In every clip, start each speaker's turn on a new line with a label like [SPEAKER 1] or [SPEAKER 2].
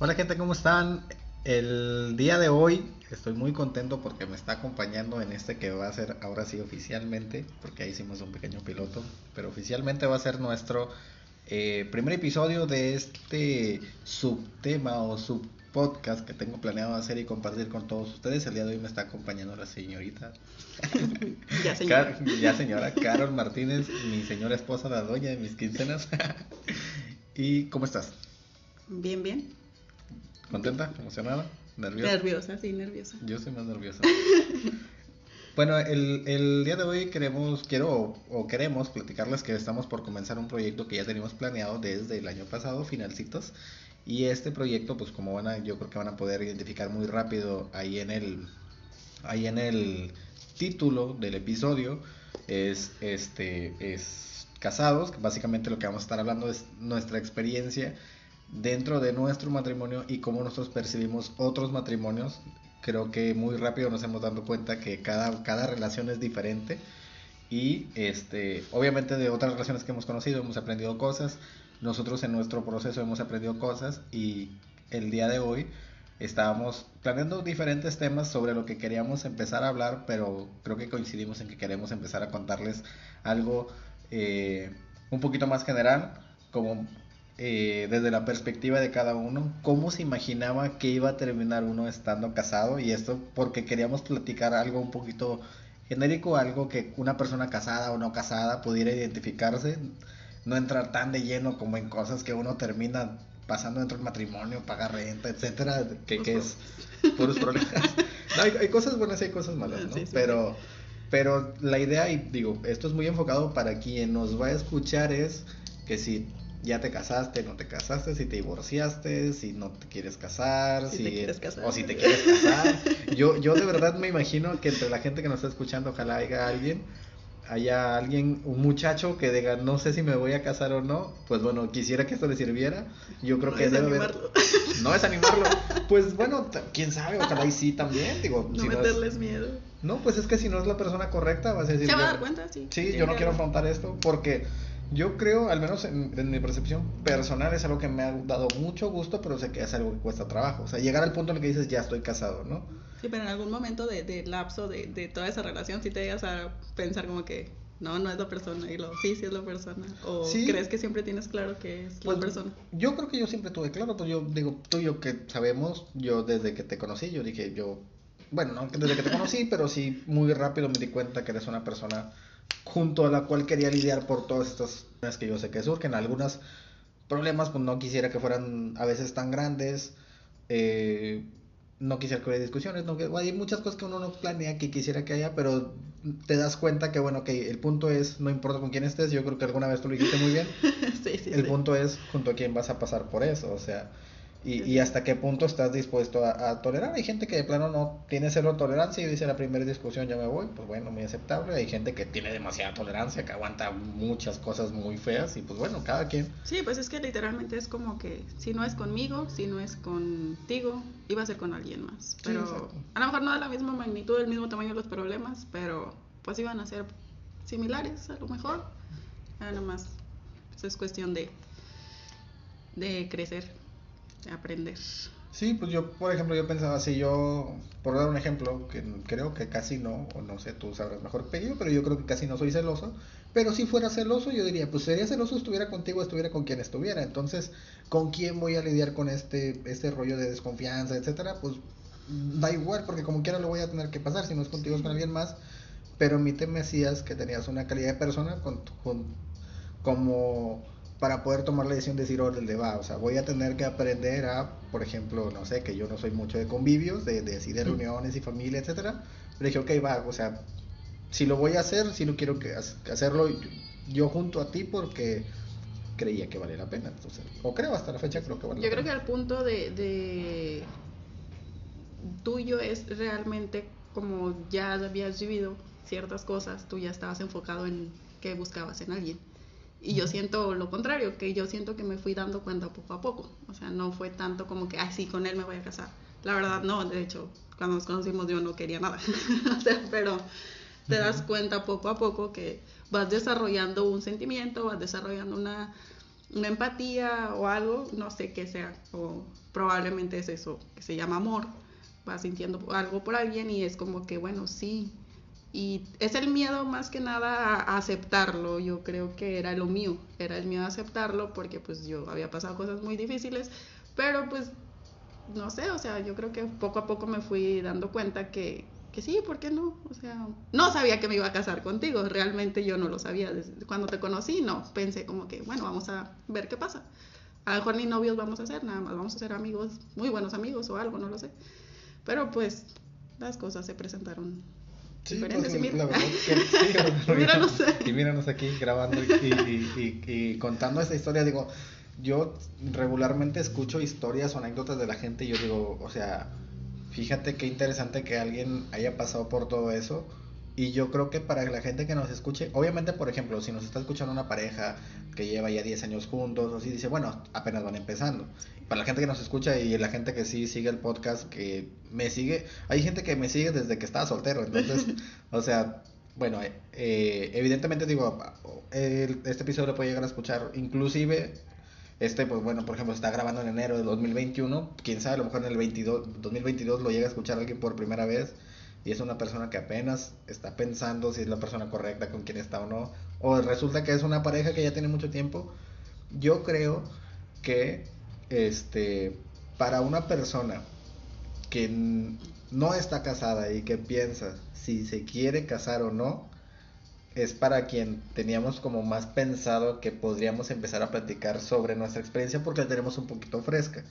[SPEAKER 1] Hola gente, ¿cómo están? El día de hoy estoy muy contento porque me está acompañando en este que va a ser ahora sí oficialmente, porque ahí hicimos un pequeño piloto, pero oficialmente va a ser nuestro eh, primer episodio de este subtema o subpodcast que tengo planeado hacer y compartir con todos ustedes. El día de hoy me está acompañando la señorita.
[SPEAKER 2] ya señora.
[SPEAKER 1] ya señora Carol Martínez, mi señora esposa, la doña de mis quincenas. ¿Y cómo estás?
[SPEAKER 2] Bien, bien.
[SPEAKER 1] ¿Contenta? ¿Emocionada?
[SPEAKER 2] ¿Nerviosa? Nerviosa, sí, nerviosa.
[SPEAKER 1] Yo soy más nerviosa. bueno, el, el, día de hoy queremos, quiero o, queremos platicarles que estamos por comenzar un proyecto que ya teníamos planeado desde el año pasado, finalcitos. Y este proyecto, pues como van a, yo creo que van a poder identificar muy rápido ahí en el, ahí en el título del episodio, es este, es casados, que básicamente lo que vamos a estar hablando es nuestra experiencia dentro de nuestro matrimonio y cómo nosotros percibimos otros matrimonios. Creo que muy rápido nos hemos dado cuenta que cada, cada relación es diferente y este, obviamente de otras relaciones que hemos conocido hemos aprendido cosas. Nosotros en nuestro proceso hemos aprendido cosas y el día de hoy estábamos planeando diferentes temas sobre lo que queríamos empezar a hablar, pero creo que coincidimos en que queremos empezar a contarles algo eh, un poquito más general, como eh, desde la perspectiva de cada uno, cómo se imaginaba que iba a terminar uno estando casado y esto porque queríamos platicar algo un poquito genérico, algo que una persona casada o no casada pudiera identificarse, no entrar tan de lleno como en cosas que uno termina pasando dentro del matrimonio, pagar renta, etcétera, que, que es puros problemas. No, hay, cosas buenas y hay cosas malas, ¿no? pero, pero la idea, y digo, esto es muy enfocado para quien nos va a escuchar, es que si ya te casaste, no te casaste, si te divorciaste, si no te quieres casar,
[SPEAKER 2] si, te quieres casar.
[SPEAKER 1] o si te quieres casar. yo, yo de verdad me imagino que entre la gente que nos está escuchando, ojalá haya alguien, haya alguien, un muchacho que diga, no sé si me voy a casar o no, pues bueno, quisiera que esto le sirviera. Yo creo que
[SPEAKER 2] es debe animarlo.
[SPEAKER 1] No es animarlo. Pues bueno, quién sabe, ojalá y sí también, digo.
[SPEAKER 2] No meterles miedo.
[SPEAKER 1] No, pues es que si no es la persona correcta, vas a decir.
[SPEAKER 2] Se va a dar cuenta, sí.
[SPEAKER 1] Sí, yo no quiero afrontar esto porque yo creo, al menos en, mi percepción personal, es algo que me ha dado mucho gusto, pero sé que es algo que cuesta trabajo. O sea, llegar al punto en el que dices, ya estoy casado, ¿no?
[SPEAKER 2] Sí, pero en algún momento de, de lapso de, de, toda esa relación, sí te llegas a pensar como que, no, no es la persona, y lo, sí, sí es la persona. O crees que siempre tienes claro que es la pues, persona.
[SPEAKER 1] Yo creo que yo siempre tuve claro, pues yo digo, tú y yo que sabemos, yo desde que te conocí, yo dije, yo, bueno, no desde que te conocí, pero sí muy rápido me di cuenta que eres una persona junto a la cual quería lidiar por todas estas cosas que yo sé que surgen. Algunos problemas, pues no quisiera que fueran a veces tan grandes. Eh, no quisiera que hubiera discusiones, no, hay muchas cosas que uno no planea que quisiera que haya, pero te das cuenta que, bueno, que el punto es, no importa con quién estés, yo creo que alguna vez tú lo dijiste muy bien,
[SPEAKER 2] sí, sí,
[SPEAKER 1] el punto es junto a quién vas a pasar por eso, o sea, y, y, hasta qué punto estás dispuesto a, tolerar. Hay gente que de plano no tiene cero tolerancia y dice la primera discusión ya me voy, pues bueno, muy aceptable. Hay gente que tiene demasiada tolerancia, que aguanta muchas cosas muy feas y pues bueno, cada quien.
[SPEAKER 2] Sí, pues es que literalmente es como que si no es conmigo, si no es contigo, iba a ser con alguien más. Pero a lo mejor no de la misma magnitud, del mismo tamaño los problemas, pero pues iban a ser similares a lo mejor. Nada más. Eso es cuestión de, de crecer aprender.
[SPEAKER 1] Sí, pues yo, por ejemplo, yo pensaba si yo, por dar un ejemplo, que creo que casi no, o no sé, tú sabrás mejor que yo, pero yo creo que casi no soy celoso, pero si fuera celoso yo diría, pues sería celoso estuviera contigo, estuviera con quien estuviera, entonces, ¿con quién voy a lidiar con este, este rollo de desconfianza, etcétera? Pues da igual, porque como quiera lo voy a tener que pasar, si no es contigo es con alguien más, pero a mí te me decías que tenías una calidad de persona con, con como para poder tomar la decisión de decir, órale, va, o sea, voy a tener que aprender a, por ejemplo, no sé, que yo no soy mucho de convivios, de, de, de reuniones y familia, etcétera, pero dije, ok, va, o sea, si lo voy a hacer, si no quiero que hacerlo yo junto a ti porque creía que valía la pena, entonces, o creo hasta la fecha creo que vale
[SPEAKER 2] Yo creo que al punto de, de tuyo es realmente como ya habías vivido ciertas cosas, tú ya estabas enfocado en qué buscabas en alguien. Y yo siento lo contrario, que yo siento que me fui dando cuenta poco a poco. O sea, no fue tanto como que, ay, sí, con él me voy a casar. La verdad, no. De hecho, cuando nos conocimos yo no quería nada. o sea, pero te das cuenta poco a poco que vas desarrollando un sentimiento, vas desarrollando una, una empatía o algo, no sé qué sea, o probablemente es eso, que se llama amor, vas sintiendo algo por alguien y es como que, bueno, sí. Y es el miedo más que nada a aceptarlo, yo creo que era lo mío, era el miedo a aceptarlo porque pues yo había pasado cosas muy difíciles, pero pues no sé, o sea, yo creo que poco a poco me fui dando cuenta que, que sí, ¿por qué no? O sea, no sabía que me iba a casar contigo, realmente yo no lo sabía. Desde cuando te conocí, no, pensé como que, bueno, vamos a ver qué pasa. A lo mejor ni novios vamos a ser, nada más vamos a ser amigos, muy buenos amigos o algo, no lo sé. Pero pues las cosas se presentaron
[SPEAKER 1] Sí, pues,
[SPEAKER 2] y mira,
[SPEAKER 1] la verdad que sí,
[SPEAKER 2] míranos.
[SPEAKER 1] y míranos aquí grabando y, y- y- y contando esta historia. Digo, yo regularmente escucho historias o anécdotas de la gente y yo digo, o sea, fíjate qué interesante que alguien haya pasado por todo eso. Y yo creo que para la gente que nos escuche, obviamente, por ejemplo, si nos está escuchando una pareja que lleva ya 10 años juntos, o así, dice, bueno, apenas van empezando. Para la gente que nos escucha y la gente que sí sigue el podcast, que me sigue, hay gente que me sigue desde que estaba soltero, entonces, o sea, bueno, eh, eh, evidentemente digo, el- este episodio lo puede llegar a escuchar, inclusive, este, pues bueno, por ejemplo, está grabando en enero de 2021, quién sabe, a lo mejor en el 22, 2022 lo llega a escuchar alguien por primera vez y es una persona que apenas está pensando si es la persona correcta con quien está o no, o resulta que es una pareja que ya tiene mucho tiempo, yo creo que este para una persona que no está casada y que piensa si se quiere casar o no, es para quien teníamos como más pensado que podríamos empezar a platicar sobre nuestra experiencia porque la tenemos un poquito fresca.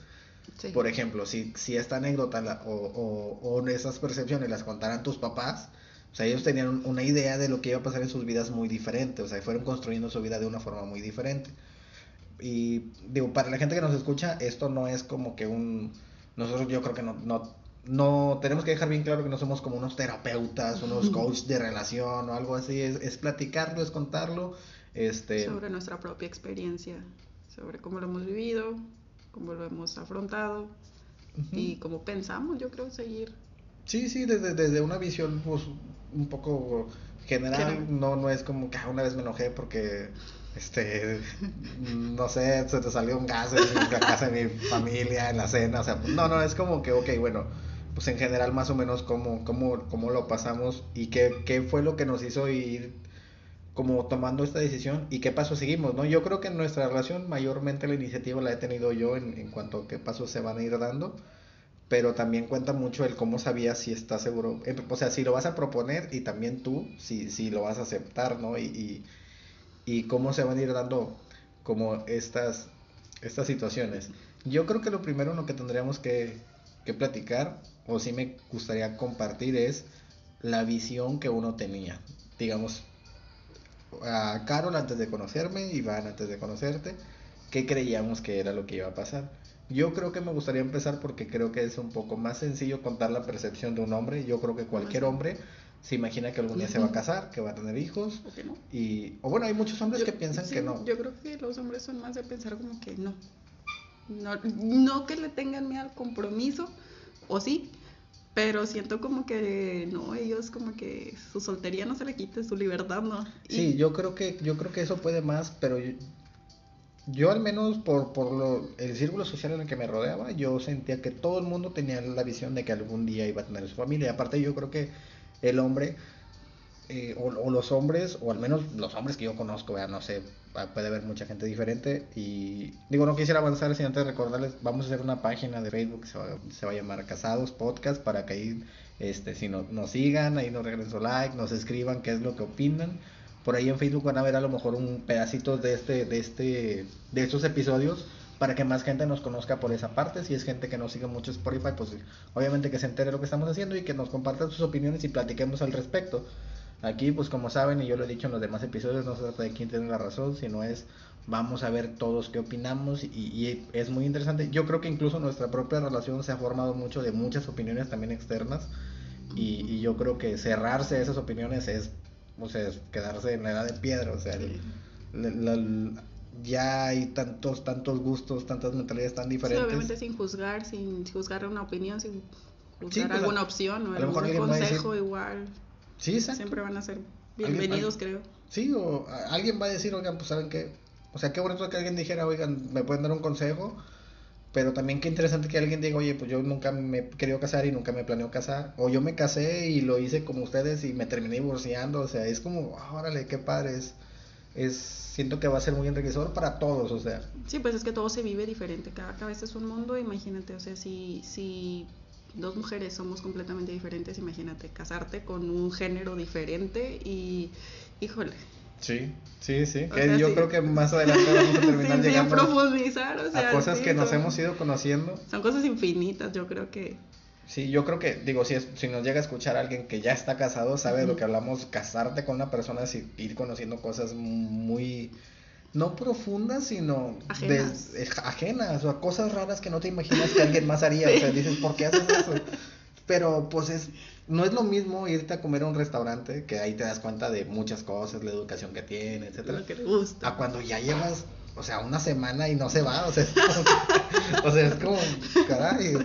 [SPEAKER 2] Sí.
[SPEAKER 1] Por ejemplo, si, si esta anécdota la- o, o, o esas percepciones las contaran tus papás, o sea, ellos tenían un- una idea de lo que iba a pasar en sus vidas muy diferente, o sea, fueron construyendo su vida de una forma muy diferente. Y digo, para la gente que nos escucha, esto no es como que un... Nosotros yo creo que no, no, no tenemos que dejar bien claro que no somos como unos terapeutas, unos coaches de relación o algo así, es, es platicarlo, es contarlo. Este,
[SPEAKER 2] sobre nuestra propia experiencia, sobre cómo lo hemos vivido, cómo lo hemos afrontado y cómo pensamos, yo creo, seguir.
[SPEAKER 1] Sí, sí, desde, desde una visión pues, un poco general,
[SPEAKER 2] General.
[SPEAKER 1] no, no es como que ah, una vez me enojé porque, este, no sé, se te salió un gas en la casa de mi familia, en la cena, o sea, no, no, es como que, ok, bueno, pues en general más o menos cómo, cómo, cómo lo pasamos y qué, qué fue lo que nos hizo ir como tomando esta decisión y qué pasos seguimos, ¿no? Yo creo que en nuestra relación mayormente la iniciativa la he tenido yo en, en cuanto a qué pasos se van a ir dando pero también cuenta mucho el cómo sabías si estás seguro, o sea, si lo vas a proponer y también tú, si, si lo vas a aceptar, ¿no? Y, y, y cómo se van a ir dando como estas, estas situaciones. Yo creo que lo primero en lo que tendríamos que, que platicar, o sí me gustaría compartir, es la visión que uno tenía. Digamos, a Carol antes de conocerme, Iván antes de conocerte, ¿qué creíamos que era lo que iba a pasar? Yo creo que me gustaría empezar porque creo que es un poco más sencillo contar la percepción de un hombre. Yo creo que cualquier hombre se imagina que algún día se va a casar, que va a tener hijos.
[SPEAKER 2] ¿O que no?
[SPEAKER 1] Y, o bueno, hay muchos hombres
[SPEAKER 2] Yo-
[SPEAKER 1] que piensan
[SPEAKER 2] sí,
[SPEAKER 1] que no.
[SPEAKER 2] Yo creo que los hombres son más de pensar como que no. No, no que le tengan miedo al compromiso, o sí, pero siento como que no, ellos como que su soltería no se le quite, su libertad no. Y-
[SPEAKER 1] Sí, yo creo que yo creo que eso puede más, pero yo, yo al menos por por lo, el círculo social en el que me rodeaba, yo sentía que todo el mundo tenía la visión de que algún día iba a tener su familia. Y aparte yo creo que el hombre eh, o, los hombres, o al menos los hombres que yo conozco, ya no sé, puede haber mucha gente diferente. Y digo, no quisiera avanzar sin antes recordarles, vamos a hacer una página de Facebook que se va, se va a llamar Casados Podcast para que ahí, este, si no, nos sigan, ahí nos regalen su like, nos escriban qué es lo que opinan. Por ahí en Facebook van a ver a lo mejor un pedacito de este, de este, de estos episodios para que más gente nos conozca por esa parte. Si es gente que nos sigue mucho Spotify, pues obviamente que se entere lo que estamos haciendo y que nos compartan sus opiniones y platiquemos al respecto. Aquí, pues como saben, y yo lo he dicho en los demás episodios, no se trata de quién tiene la razón, sino es vamos a ver todos qué opinamos y, y es muy interesante. Yo creo que incluso nuestra propia relación se ha formado mucho de muchas opiniones también externas y, y yo creo que cerrarse a esas opiniones es, o sea, es quedarse en la edad de piedra, o sea, el- la- la- ya hay tantos, tantos gustos, tantas mentalidades tan
[SPEAKER 2] Sí,
[SPEAKER 1] diferentes.
[SPEAKER 2] obviamente sin juzgar, sin juzgar una opinión, sin juzgar
[SPEAKER 1] Sí, pues,
[SPEAKER 2] alguna
[SPEAKER 1] a-
[SPEAKER 2] opción o algún
[SPEAKER 1] decir-
[SPEAKER 2] consejo igual.
[SPEAKER 1] Sí, exacto.
[SPEAKER 2] Siempre van a ser bienvenidos, creo.
[SPEAKER 1] Sí, o alguien va a decir, oigan, pues saben que O sea, qué bonito que alguien dijera, oigan, me pueden dar un consejo. Pero también qué interesante que alguien diga, oye, pues yo nunca me he querido casar y nunca me planeo casar. O yo me casé y lo hice como ustedes y me terminé divorciando. O sea, es como, ah, órale, qué padre. Es, es, siento que va a ser muy enriquecedor para todos, o sea.
[SPEAKER 2] Sí, pues es que todo se vive diferente. Cada cabeza es un mundo, imagínate. O sea, si, si dos mujeres somos completamente diferentes, imagínate, casarte con un género diferente y, híjole.
[SPEAKER 1] Sí, sí, sí. yo creo que más adelante vamos a terminar llegando
[SPEAKER 2] profundizar, o sea,
[SPEAKER 1] a cosas que nos hemos ido conociendo.
[SPEAKER 2] Son cosas infinitas, yo creo que.
[SPEAKER 1] Sí, yo creo que, digo, si, es, si nos llega a escuchar alguien que ya está casado, sabe de lo que hablamos, casarte con una persona es ir conociendo cosas muy, no profundas, sino
[SPEAKER 2] ajenas.
[SPEAKER 1] Eh, ajenas, o cosas raras que no te imaginas que alguien más haría. O sea, dices, ¿por qué haces eso? Pero pues es, no es lo mismo irte a comer a un restaurante, que ahí te das cuenta de muchas cosas, la educación que tiene, etcétera.
[SPEAKER 2] Lo que te gusta.
[SPEAKER 1] A cuando ya llevas, o sea, una semana y no se va, o sea, es como, o sea, es como caray.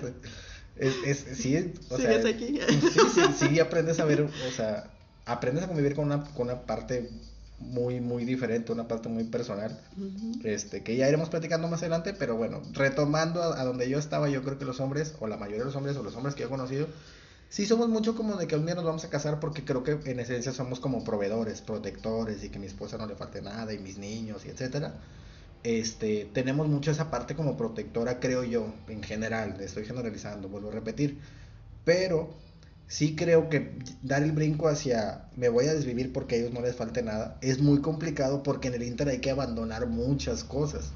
[SPEAKER 1] Es, es, sí, o sea,
[SPEAKER 2] aquí?
[SPEAKER 1] sí, sí, sí, aprendes a ver, o sea, aprendes a convivir con una, con una parte muy, muy diferente, una parte muy personal, este, que ya iremos platicando más adelante, pero bueno, retomando a, donde yo estaba, yo creo que los hombres, o la mayoría de los hombres, o los hombres que yo he conocido, sí somos mucho como de que un día nos vamos a casar porque creo que en esencia somos como proveedores, protectores, y que mi esposa no le falte nada, y mis niños, y etcétera. Este, tenemos mucho esa parte como protectora, creo yo, en general, estoy generalizando, vuelvo a repetir, pero sí creo que dar el brinco hacia me voy a desvivir porque a ellos no les falte nada es muy complicado porque en el Inter hay que abandonar muchas cosas.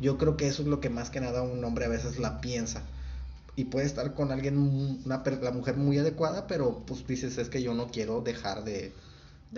[SPEAKER 1] Yo creo que eso es lo que más que nada un hombre a veces la piensa. Y puede estar con alguien, una, la mujer muy adecuada, pero pues dices, es que yo no quiero dejar de,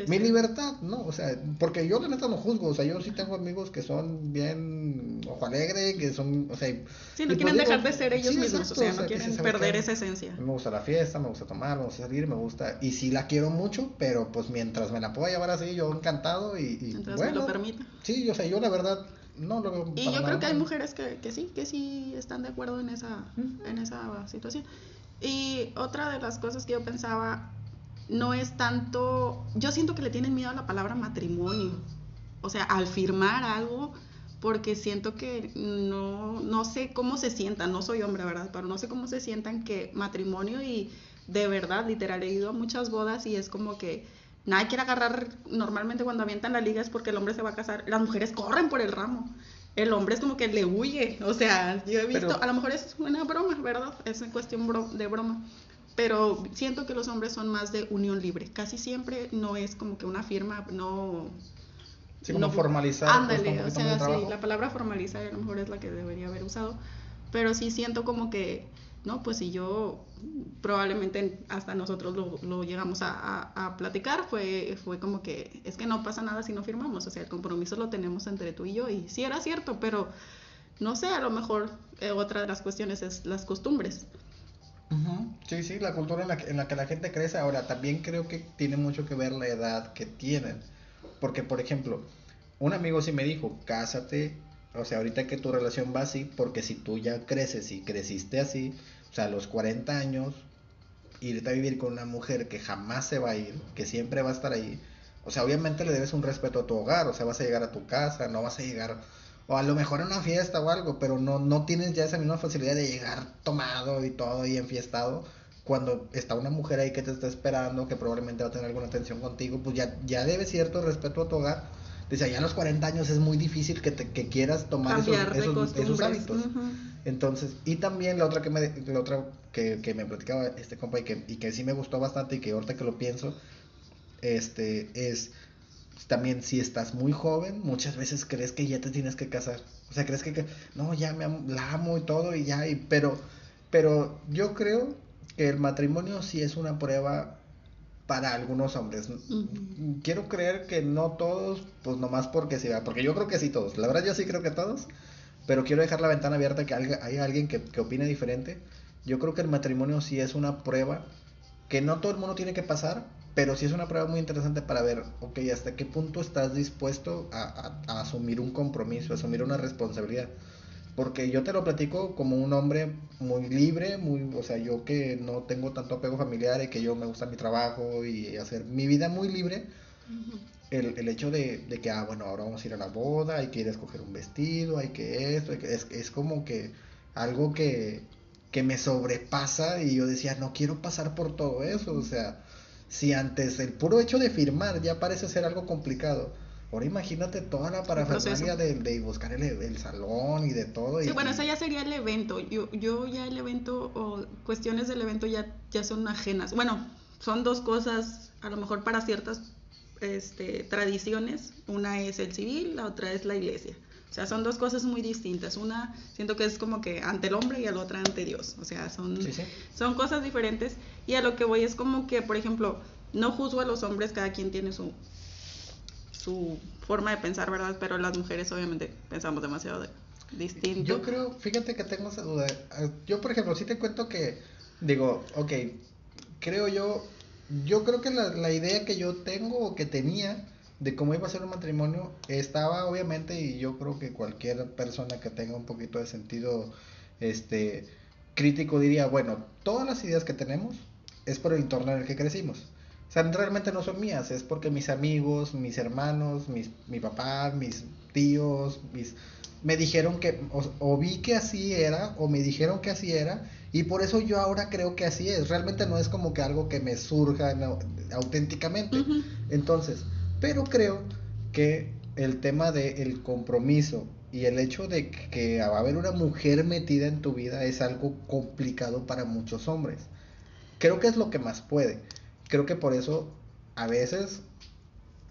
[SPEAKER 1] mi libertad, ¿no? O sea, porque yo la neta no juzgo, o sea, yo sí tengo amigos que son bien ojo alegre, que son, o sea...
[SPEAKER 2] Sí, no quieren pues dejar de ser ellos mismos, o sea, no quieren perder esa esencia.
[SPEAKER 1] Me gusta la fiesta, me gusta tomar, me gusta salir, me gusta, y sí la quiero mucho, pero pues mientras me la pueda llevar así, yo encantado y, y
[SPEAKER 2] mientras me lo permita.
[SPEAKER 1] Sí, o sea, yo la verdad no lo veo.
[SPEAKER 2] Y yo creo que hay mujeres que, que sí, que sí están de acuerdo en esa, en esa situación. Y otra de las cosas que yo pensaba no es tanto, yo siento que le tienen miedo a la palabra matrimonio, o sea, al firmar algo, porque siento que no, no sé cómo se sientan, no soy hombre, ¿verdad? Pero no sé cómo se sientan que matrimonio y de verdad, literal, he ido a muchas bodas y es como que nadie quiere agarrar, normalmente cuando avientan la liga es porque el hombre se va a casar, las mujeres corren por el ramo. El hombre es como que le huye, o sea, yo he visto, a lo mejor es una broma, ¿verdad? Es en cuestión de broma, pero siento que los hombres son más de unión libre. Casi siempre no es como que una firma, no...
[SPEAKER 1] Sí, como formalizar.
[SPEAKER 2] Pues, ándale, o sea, sí, la palabra formalizar a lo mejor es la que debería haber usado, pero sí siento como que, no, pues si yo probablemente hasta nosotros lo, lo llegamos a, a, platicar, fue, fue como que es que no pasa nada si no firmamos, o sea, el compromiso lo tenemos entre tú y yo, y sí era cierto, pero no sé, a lo mejor eh, otra de las cuestiones es las costumbres.
[SPEAKER 1] Sí, sí, la cultura en la, que, en la que la gente crece. Ahora, también creo que tiene mucho que ver la edad que tienen. Porque, por ejemplo, un amigo sí me dijo, cásate, o sea, ahorita que tu relación va así, porque si tú ya creces y creciste así, o sea, a los 40 años, irte a vivir con una mujer que jamás se va a ir, que siempre va a estar ahí, o sea, obviamente le debes un respeto a tu hogar, o sea, vas a llegar a tu casa, no vas a llegar o a lo mejor en una fiesta o algo, pero no, no tienes ya esa misma facilidad de llegar tomado y todo y enfiestado cuando está una mujer ahí que te está esperando, que probablemente va a tener alguna atención contigo, pues ya, ya debes cierto respeto a tu hogar. Dice, ya a los 40 años es muy difícil que, te, que quieras tomar esos, esos, hábitos. Entonces, y también la otra que me, la otra que, que me platicaba este compa y que, y que sí me gustó bastante y que ahorita que lo pienso, este, es también si estás muy joven, muchas veces crees que ya te tienes que casar. O sea, crees que, no, ya me la amo y todo y ya, y, pero, pero yo creo que el matrimonio sí es una prueba para algunos hombres. Quiero creer que no todos, pues nomás porque sí, porque yo creo que sí todos. La verdad yo sí creo que todos, pero quiero dejar la ventana abierta que haya alguien que, que opine diferente. Yo creo que el matrimonio sí es una prueba que no todo el mundo tiene que pasar, pero sí es una prueba muy interesante para ver, ok, hasta qué punto estás dispuesto a, asumir un compromiso, a asumir una responsabilidad. Porque yo te lo platico como un hombre muy libre, muy, o sea, yo que no tengo tanto apego familiar y que yo me gusta mi trabajo y hacer mi vida muy libre. el, el hecho de, de, que, ah, bueno, ahora vamos a ir a la boda, hay que ir a escoger un vestido, hay que esto, es, es como que algo que, que me sobrepasa y yo decía, no quiero pasar por todo eso, o sea, si antes el puro hecho de firmar ya parece ser algo complicado, Ahora imagínate toda la parafernalia de, de, buscar el, el, salón y de todo.
[SPEAKER 2] Sí,
[SPEAKER 1] y,
[SPEAKER 2] bueno, eso ya sería el evento. Yo, yo ya el evento o cuestiones del evento ya, ya son ajenas. Bueno, son dos cosas, a lo mejor para ciertas este, tradiciones. Una es el civil, la otra es la iglesia. O sea, son dos cosas muy distintas. Una, siento que es como que ante el hombre y la otra ante Dios. O sea, son,
[SPEAKER 1] sí, sí.
[SPEAKER 2] son cosas diferentes. Y a lo que voy es como que, por ejemplo, no juzgo a los hombres, cada quien tiene su, su forma de pensar, ¿verdad? Pero las mujeres obviamente pensamos demasiado de, distinto.
[SPEAKER 1] Yo creo, fíjate que tengo esa duda. Yo, por ejemplo, sí te cuento que, digo, ok, creo yo, yo creo que la, la idea que yo tengo o que tenía de cómo iba a ser un matrimonio estaba obviamente y yo creo que cualquier persona que tenga un poquito de sentido este crítico diría bueno todas las ideas que tenemos es por el entorno en el que crecimos. O sea realmente no son mías es porque mis amigos mis hermanos mis, mi papá mis tíos mis me dijeron que o, o vi que así era o me dijeron que así era y por eso yo ahora creo que así es. Realmente no es como que algo que me surja auténticamente. Uh -huh. entonces pero creo que el tema del el compromiso y el hecho de que va a haber una mujer metida en tu vida es algo complicado para muchos hombres. Creo que es lo que más puede. Creo que por eso a veces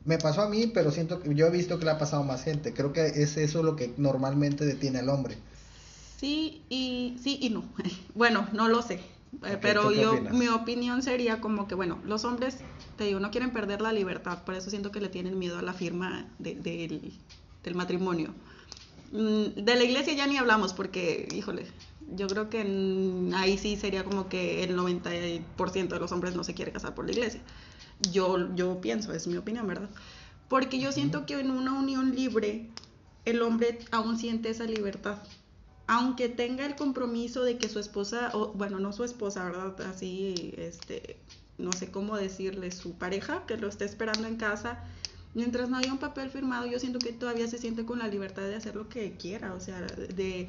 [SPEAKER 1] me pasó a mí, pero siento que yo he visto que le ha pasado a más gente. Creo que es eso lo que normalmente detiene al hombre.
[SPEAKER 2] Sí y sí y no. Bueno, no lo sé. Okay, pero yo opinas? mi opinión sería como que bueno los hombres te digo no quieren perder la libertad por eso siento que le tienen miedo a la firma de, de, del, del matrimonio. Mm, de la iglesia ya ni hablamos porque híjole yo creo que en, ahí sí sería como que el 90% de los hombres no se quiere casar por la iglesia. Yo yo pienso es mi opinión verdad porque yo siento que en una unión libre el hombre aún siente esa libertad aunque tenga el compromiso de que su esposa, o, bueno, no su esposa, ¿verdad? Así, este, no sé cómo decirle, su pareja, que lo esté esperando en casa, mientras no haya un papel firmado, yo siento que todavía se siente con la libertad de hacer lo que quiera, o sea, de,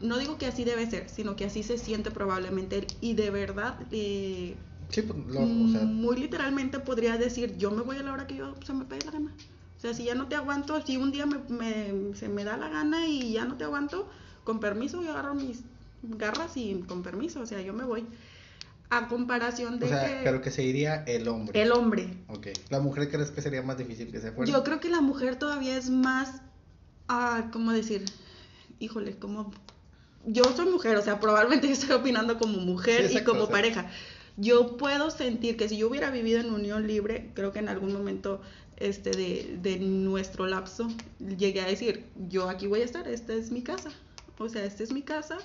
[SPEAKER 2] no digo que así debe ser, sino que así se siente probablemente, y de verdad, eh,
[SPEAKER 1] sí, pues, lo, o sea...
[SPEAKER 2] muy literalmente podría decir, yo me voy a la hora que yo se me pegue la gana. O sea, si ya no te aguanto, si un día me, me, se me da la gana y ya no te aguanto, con permiso, yo agarro mis garras y con permiso, o sea, yo me voy. A comparación de
[SPEAKER 1] o sea,
[SPEAKER 2] que...
[SPEAKER 1] pero que se iría el hombre.
[SPEAKER 2] El hombre.
[SPEAKER 1] Ok. ¿La mujer crees que sería más difícil que se fuera?
[SPEAKER 2] Yo creo que la mujer todavía es más... Ah, ¿Cómo decir? Híjole, como... Yo soy mujer, o sea, probablemente yo estoy opinando como mujer sí, exacto, y como o sea... pareja. Yo puedo sentir que si yo hubiera vivido en unión libre, creo que en algún momento este de, de nuestro lapso llegué a decir, yo aquí voy a estar, esta es mi casa o sea, esta es mi casa.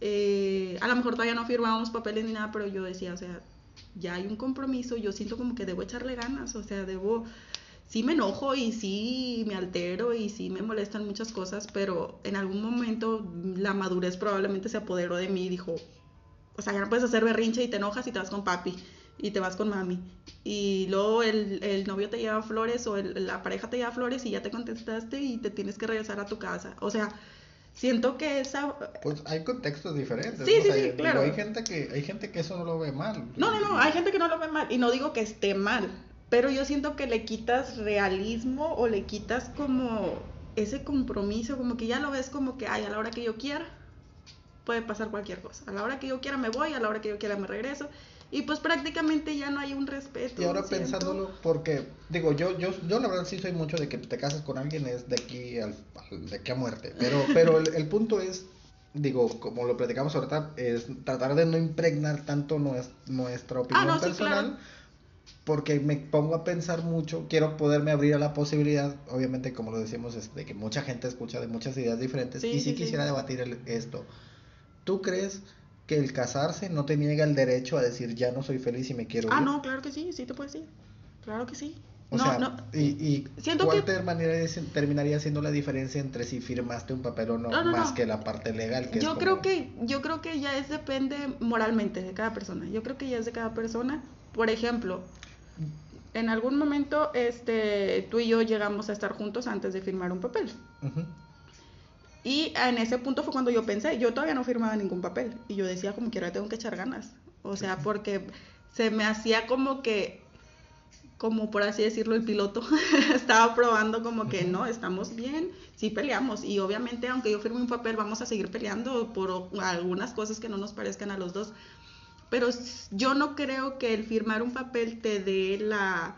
[SPEAKER 2] Eh, a lo mejor todavía no firmábamos papeles ni nada, pero yo decía, o sea, ya hay un compromiso, yo siento como que debo echarle ganas, o sea, debo, sí me enojo y sí me altero y sí me molestan muchas cosas, pero en algún momento la madurez probablemente se apoderó de mí y dijo, o sea, ya no puedes hacer berrinche y te enojas y te vas con papi y te vas con mami. Y luego el, el novio te lleva flores o el, la pareja te lleva flores y ya te contestaste y te tienes que regresar a tu casa. O sea, siento que esa
[SPEAKER 1] pues hay contextos diferentes
[SPEAKER 2] sí,
[SPEAKER 1] ¿no?
[SPEAKER 2] sí,
[SPEAKER 1] o sea,
[SPEAKER 2] sí, claro.
[SPEAKER 1] hay gente que hay gente que eso no lo ve mal.
[SPEAKER 2] No no no hay gente que no lo ve mal y no digo que esté mal pero yo siento que le quitas realismo o le quitas como ese compromiso como que ya lo ves como que ay a la hora que yo quiera puede pasar cualquier cosa. A la hora que yo quiera me voy a la hora que yo quiera me regreso y pues prácticamente ya no hay un respeto.
[SPEAKER 1] Y ahora siento. pensándolo, porque digo, yo, yo, yo la verdad sí soy mucho de que te casas con alguien es de aquí, al, de aquí a muerte, pero, pero el, el, punto es, digo, como lo platicamos ahorita, es tratar de no impregnar tanto nuestra, nuestra opinión
[SPEAKER 2] ah, no,
[SPEAKER 1] personal.
[SPEAKER 2] Sí, claro.
[SPEAKER 1] Porque me pongo a pensar mucho, quiero poderme abrir a la posibilidad, obviamente como lo decimos, es de que mucha gente escucha de muchas ideas diferentes
[SPEAKER 2] sí,
[SPEAKER 1] y sí,
[SPEAKER 2] sí
[SPEAKER 1] quisiera debatir el, esto. ¿Tú crees que el casarse no te niega el derecho a decir ya no soy feliz y me quiero
[SPEAKER 2] ah, no, claro que sí, sí te puedes ir. Claro que sí.
[SPEAKER 1] O
[SPEAKER 2] no,
[SPEAKER 1] sea,
[SPEAKER 2] no.
[SPEAKER 1] y, y
[SPEAKER 2] Siento
[SPEAKER 1] ¿cuál
[SPEAKER 2] que...
[SPEAKER 1] terminaría, terminaría siendo la diferencia entre si firmaste un papel o no, más que la parte legal? Que
[SPEAKER 2] yo
[SPEAKER 1] es como...
[SPEAKER 2] creo que yo creo que ya es depende moralmente de cada persona. Yo creo que ya es de cada persona. Por ejemplo, en algún momento este, tú y yo llegamos a estar juntos antes de firmar un papel.
[SPEAKER 1] Ujú.
[SPEAKER 2] Y en ese punto fue cuando yo pensé, yo todavía no firmaba ningún papel. Y yo decía, como quiera, tengo que echar ganas. O sea, porque se me hacía como que, como por así decirlo, el piloto estaba probando como que no, estamos bien, sí peleamos. Y obviamente, aunque yo firme un papel, vamos a seguir peleando por algunas cosas que no nos parezcan a los dos. Pero yo no creo que el firmar un papel te dé la,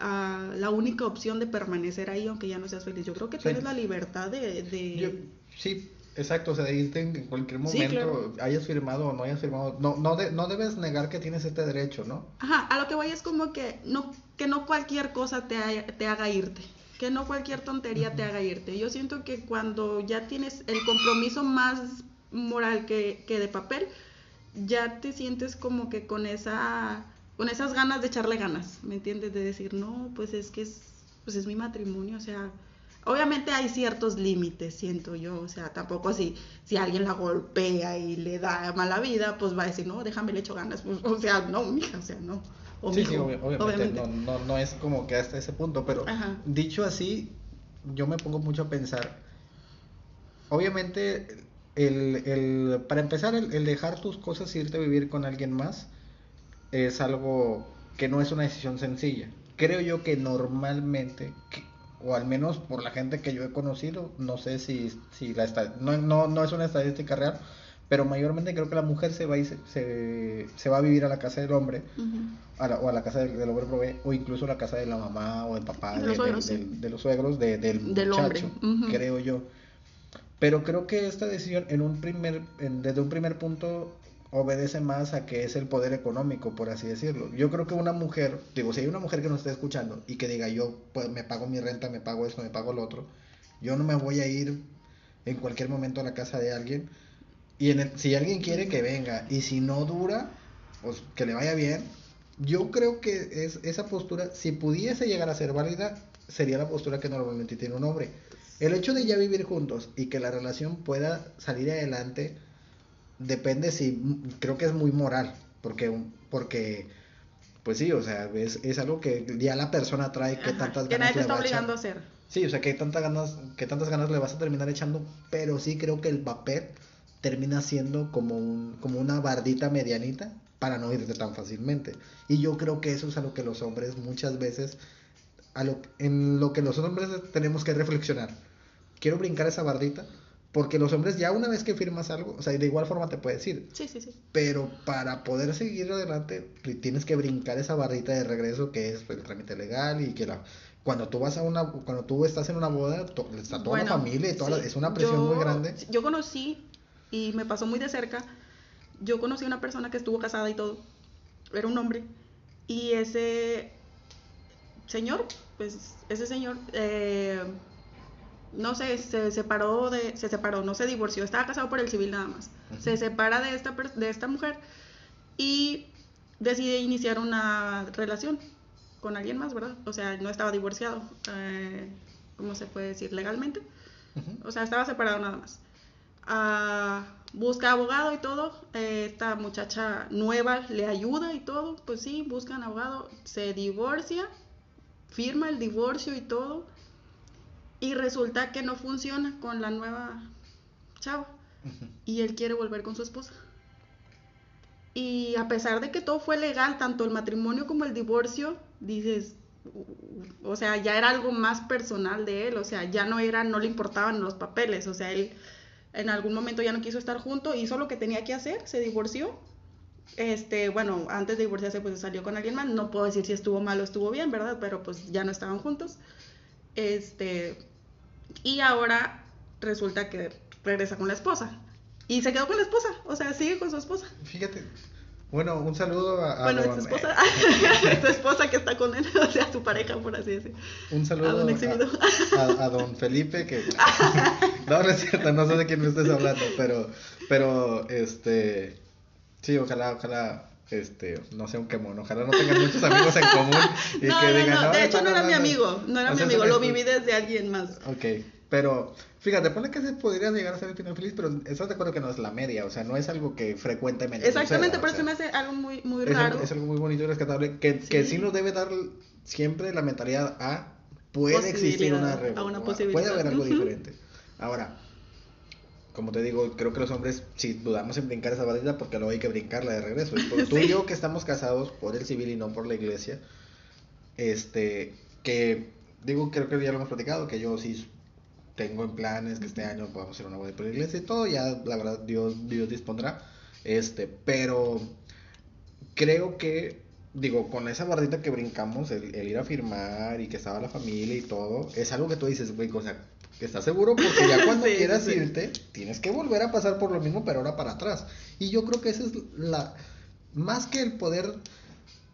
[SPEAKER 2] la única opción de permanecer ahí aunque ya no seas feliz. Yo creo que
[SPEAKER 1] Sí.
[SPEAKER 2] tienes la libertad de... de-
[SPEAKER 1] Yo- sí, exacto, o sea, irte en cualquier
[SPEAKER 2] Sí,
[SPEAKER 1] momento,
[SPEAKER 2] claro.
[SPEAKER 1] hayas firmado o no hayas firmado, no, no, de- no debes negar que tienes este derecho, ¿no?
[SPEAKER 2] Ajá, a lo que voy es como que no, que no cualquier cosa te, haya- te haga irte, que no cualquier tontería te haga irte. Yo siento que cuando ya tienes el compromiso más moral que, que de papel, ya te sientes como que con esa con esas ganas de echarle ganas, ¿me entiendes? De decir, no, pues es que es, pues es mi matrimonio, o sea, obviamente hay ciertos límites, siento yo, o sea, tampoco así, si alguien la golpea y le da mala vida, pues va a decir, no, déjame le echo ganas, pues, o sea, no, mija, o sea, no. O
[SPEAKER 1] sí, sí,
[SPEAKER 2] mijo,
[SPEAKER 1] obvia- obviamente, No, no, no es como que hasta ese punto, pero
[SPEAKER 2] Ajá.
[SPEAKER 1] dicho así, yo me pongo mucho a pensar, obviamente, el, el, para empezar, el, el dejar tus cosas e irte a vivir con alguien más es algo que no es una decisión sencilla. Creo yo que normalmente, que- o al menos por la gente que yo he conocido, no sé si, si la no, no, no es una estadística real, pero mayormente creo que la mujer se va, y se, se, se va a vivir a la casa del hombre
[SPEAKER 2] Ujú.
[SPEAKER 1] a la- o a la casa del, del hombre provee, o incluso a la casa de la mamá o del papá,
[SPEAKER 2] De
[SPEAKER 1] de,
[SPEAKER 2] los suegros,
[SPEAKER 1] de-
[SPEAKER 2] sí.
[SPEAKER 1] del- de los suegros, de- del, muchacho, creo yo. Pero creo que esta decisión en un primer, en- desde un primer punto obedece más a que es el poder económico, por así decirlo. Yo creo que una mujer, digo, si hay una mujer que nos esté escuchando y que diga yo pues, me pago mi renta, me pago esto, me pago lo otro, yo no me voy a ir en cualquier momento a la casa de alguien y en el- si alguien quiere que venga y si no dura, pues que le vaya bien. Yo creo que es esa postura, si pudiese llegar a ser válida, sería la postura que normalmente tiene un hombre. El hecho de ya vivir juntos y que la relación pueda salir adelante depende si creo que es muy moral, porque porque pues sí, o sea, es, es algo que ya la persona trae que
[SPEAKER 2] Ajá,
[SPEAKER 1] tantas
[SPEAKER 2] que nadie
[SPEAKER 1] ganas
[SPEAKER 2] te
[SPEAKER 1] le
[SPEAKER 2] está
[SPEAKER 1] va a echar.
[SPEAKER 2] obligando a hacer.
[SPEAKER 1] Sí, o sea, que tantas ganas, que tantas ganas le vas a terminar echando, pero sí creo que el papel termina siendo como un, como una bardita medianita para no irte tan fácilmente. Y yo creo que eso es a lo que los hombres muchas veces, a lo, en lo que los hombres tenemos que reflexionar. Quiero brincar esa bardita, porque los hombres ya una vez que firmas algo, o sea, de igual forma te puedes ir,
[SPEAKER 2] Sí, sí, sí.
[SPEAKER 1] pero para poder seguir adelante pri- tienes que brincar esa barrita de regreso que es el trámite legal y que la cuando tú vas a una cuando tú estás en una boda to- está toda la familia y toda la- es una presión
[SPEAKER 2] yo-
[SPEAKER 1] muy grande
[SPEAKER 2] Yo conocí, y me pasó muy de cerca, yo conocí a una persona que estuvo casada y todo, era un hombre, y ese señor, pues ese señor, eh, no sé, se separó de, se separó, no se divorció, estaba casado por el civil nada más, se separa de esta, de esta mujer y decide iniciar una relación con alguien más, ¿verdad? O sea, no estaba divorciado, eh, ¿cómo se puede decir? Legalmente. O sea, estaba separado nada más. Ah, busca abogado y todo. eh, esta muchacha nueva le ayuda y todo. Pues sí, buscan abogado. Se divorcia, firma el divorcio y todo. Y resulta que no funciona con la nueva chava. Y él quiere volver con su esposa. Y a pesar de que todo fue legal, tanto el matrimonio como el divorcio, dices, o sea, ya era algo más personal de él, o sea, ya no era, no le importaban los papeles, o sea, él en algún momento ya no quiso estar junto, hizo lo que tenía que hacer, se divorció. Este, bueno, antes de divorciarse pues salió con alguien más, no puedo decir si estuvo mal o estuvo bien, ¿verdad? Pero pues ya no estaban juntos. Este, y ahora resulta que regresa con la esposa. Y se quedó con la esposa, o sea, sigue con su esposa.
[SPEAKER 1] fíjate bueno un saludo a, a
[SPEAKER 2] bueno, su esposa, su esposa que está con él, o sea, su pareja, por así decir.
[SPEAKER 1] un saludo
[SPEAKER 2] a don
[SPEAKER 1] a- a don Felipe que no no es cierto no sé de quién me estés hablando pero pero este sí ojalá ojalá este no sea un quemón ojalá no tengan muchos amigos en común y
[SPEAKER 2] no,
[SPEAKER 1] que
[SPEAKER 2] no,
[SPEAKER 1] digan
[SPEAKER 2] no, de
[SPEAKER 1] "Ay,
[SPEAKER 2] hecho no era mi
[SPEAKER 1] no, no".
[SPEAKER 2] amigo, no era
[SPEAKER 1] O
[SPEAKER 2] mi amigo, lo viví desde alguien más.
[SPEAKER 1] Ok, Pero, fíjate, pone que se podría llegar a ser el final feliz, pero estás de acuerdo que no es la media, o sea, no es algo que frecuentemente
[SPEAKER 2] Exactamente, por eso me hace algo muy, muy raro.
[SPEAKER 1] Es, algo muy bonito y rescatable, que sí. que sí nos debe dar siempre la mentalidad a, puede existir una,
[SPEAKER 2] una posibilidad.
[SPEAKER 1] puede haber algo diferente. Ahora, como te digo, creo que los hombres, si dudamos en brincar esa barrera, porque luego hay que brincarla de regreso. Y tú y yo que estamos casados por el civil y no por la iglesia, este, que digo, creo que ya lo hemos platicado, que yo sí tengo en planes que este año podamos hacer una boda por la iglesia y todo, ya la verdad Dios, Dios dispondrá. Este, pero creo que, digo, con esa barrita que brincamos, el, ir a firmar y que estaba la familia y todo, es algo que tú dices, güey, o sea, estás seguro porque ya cuando quieras irte, tienes que volver a pasar por lo mismo, pero ahora para atrás. Y yo creo que esa es la, más que el poder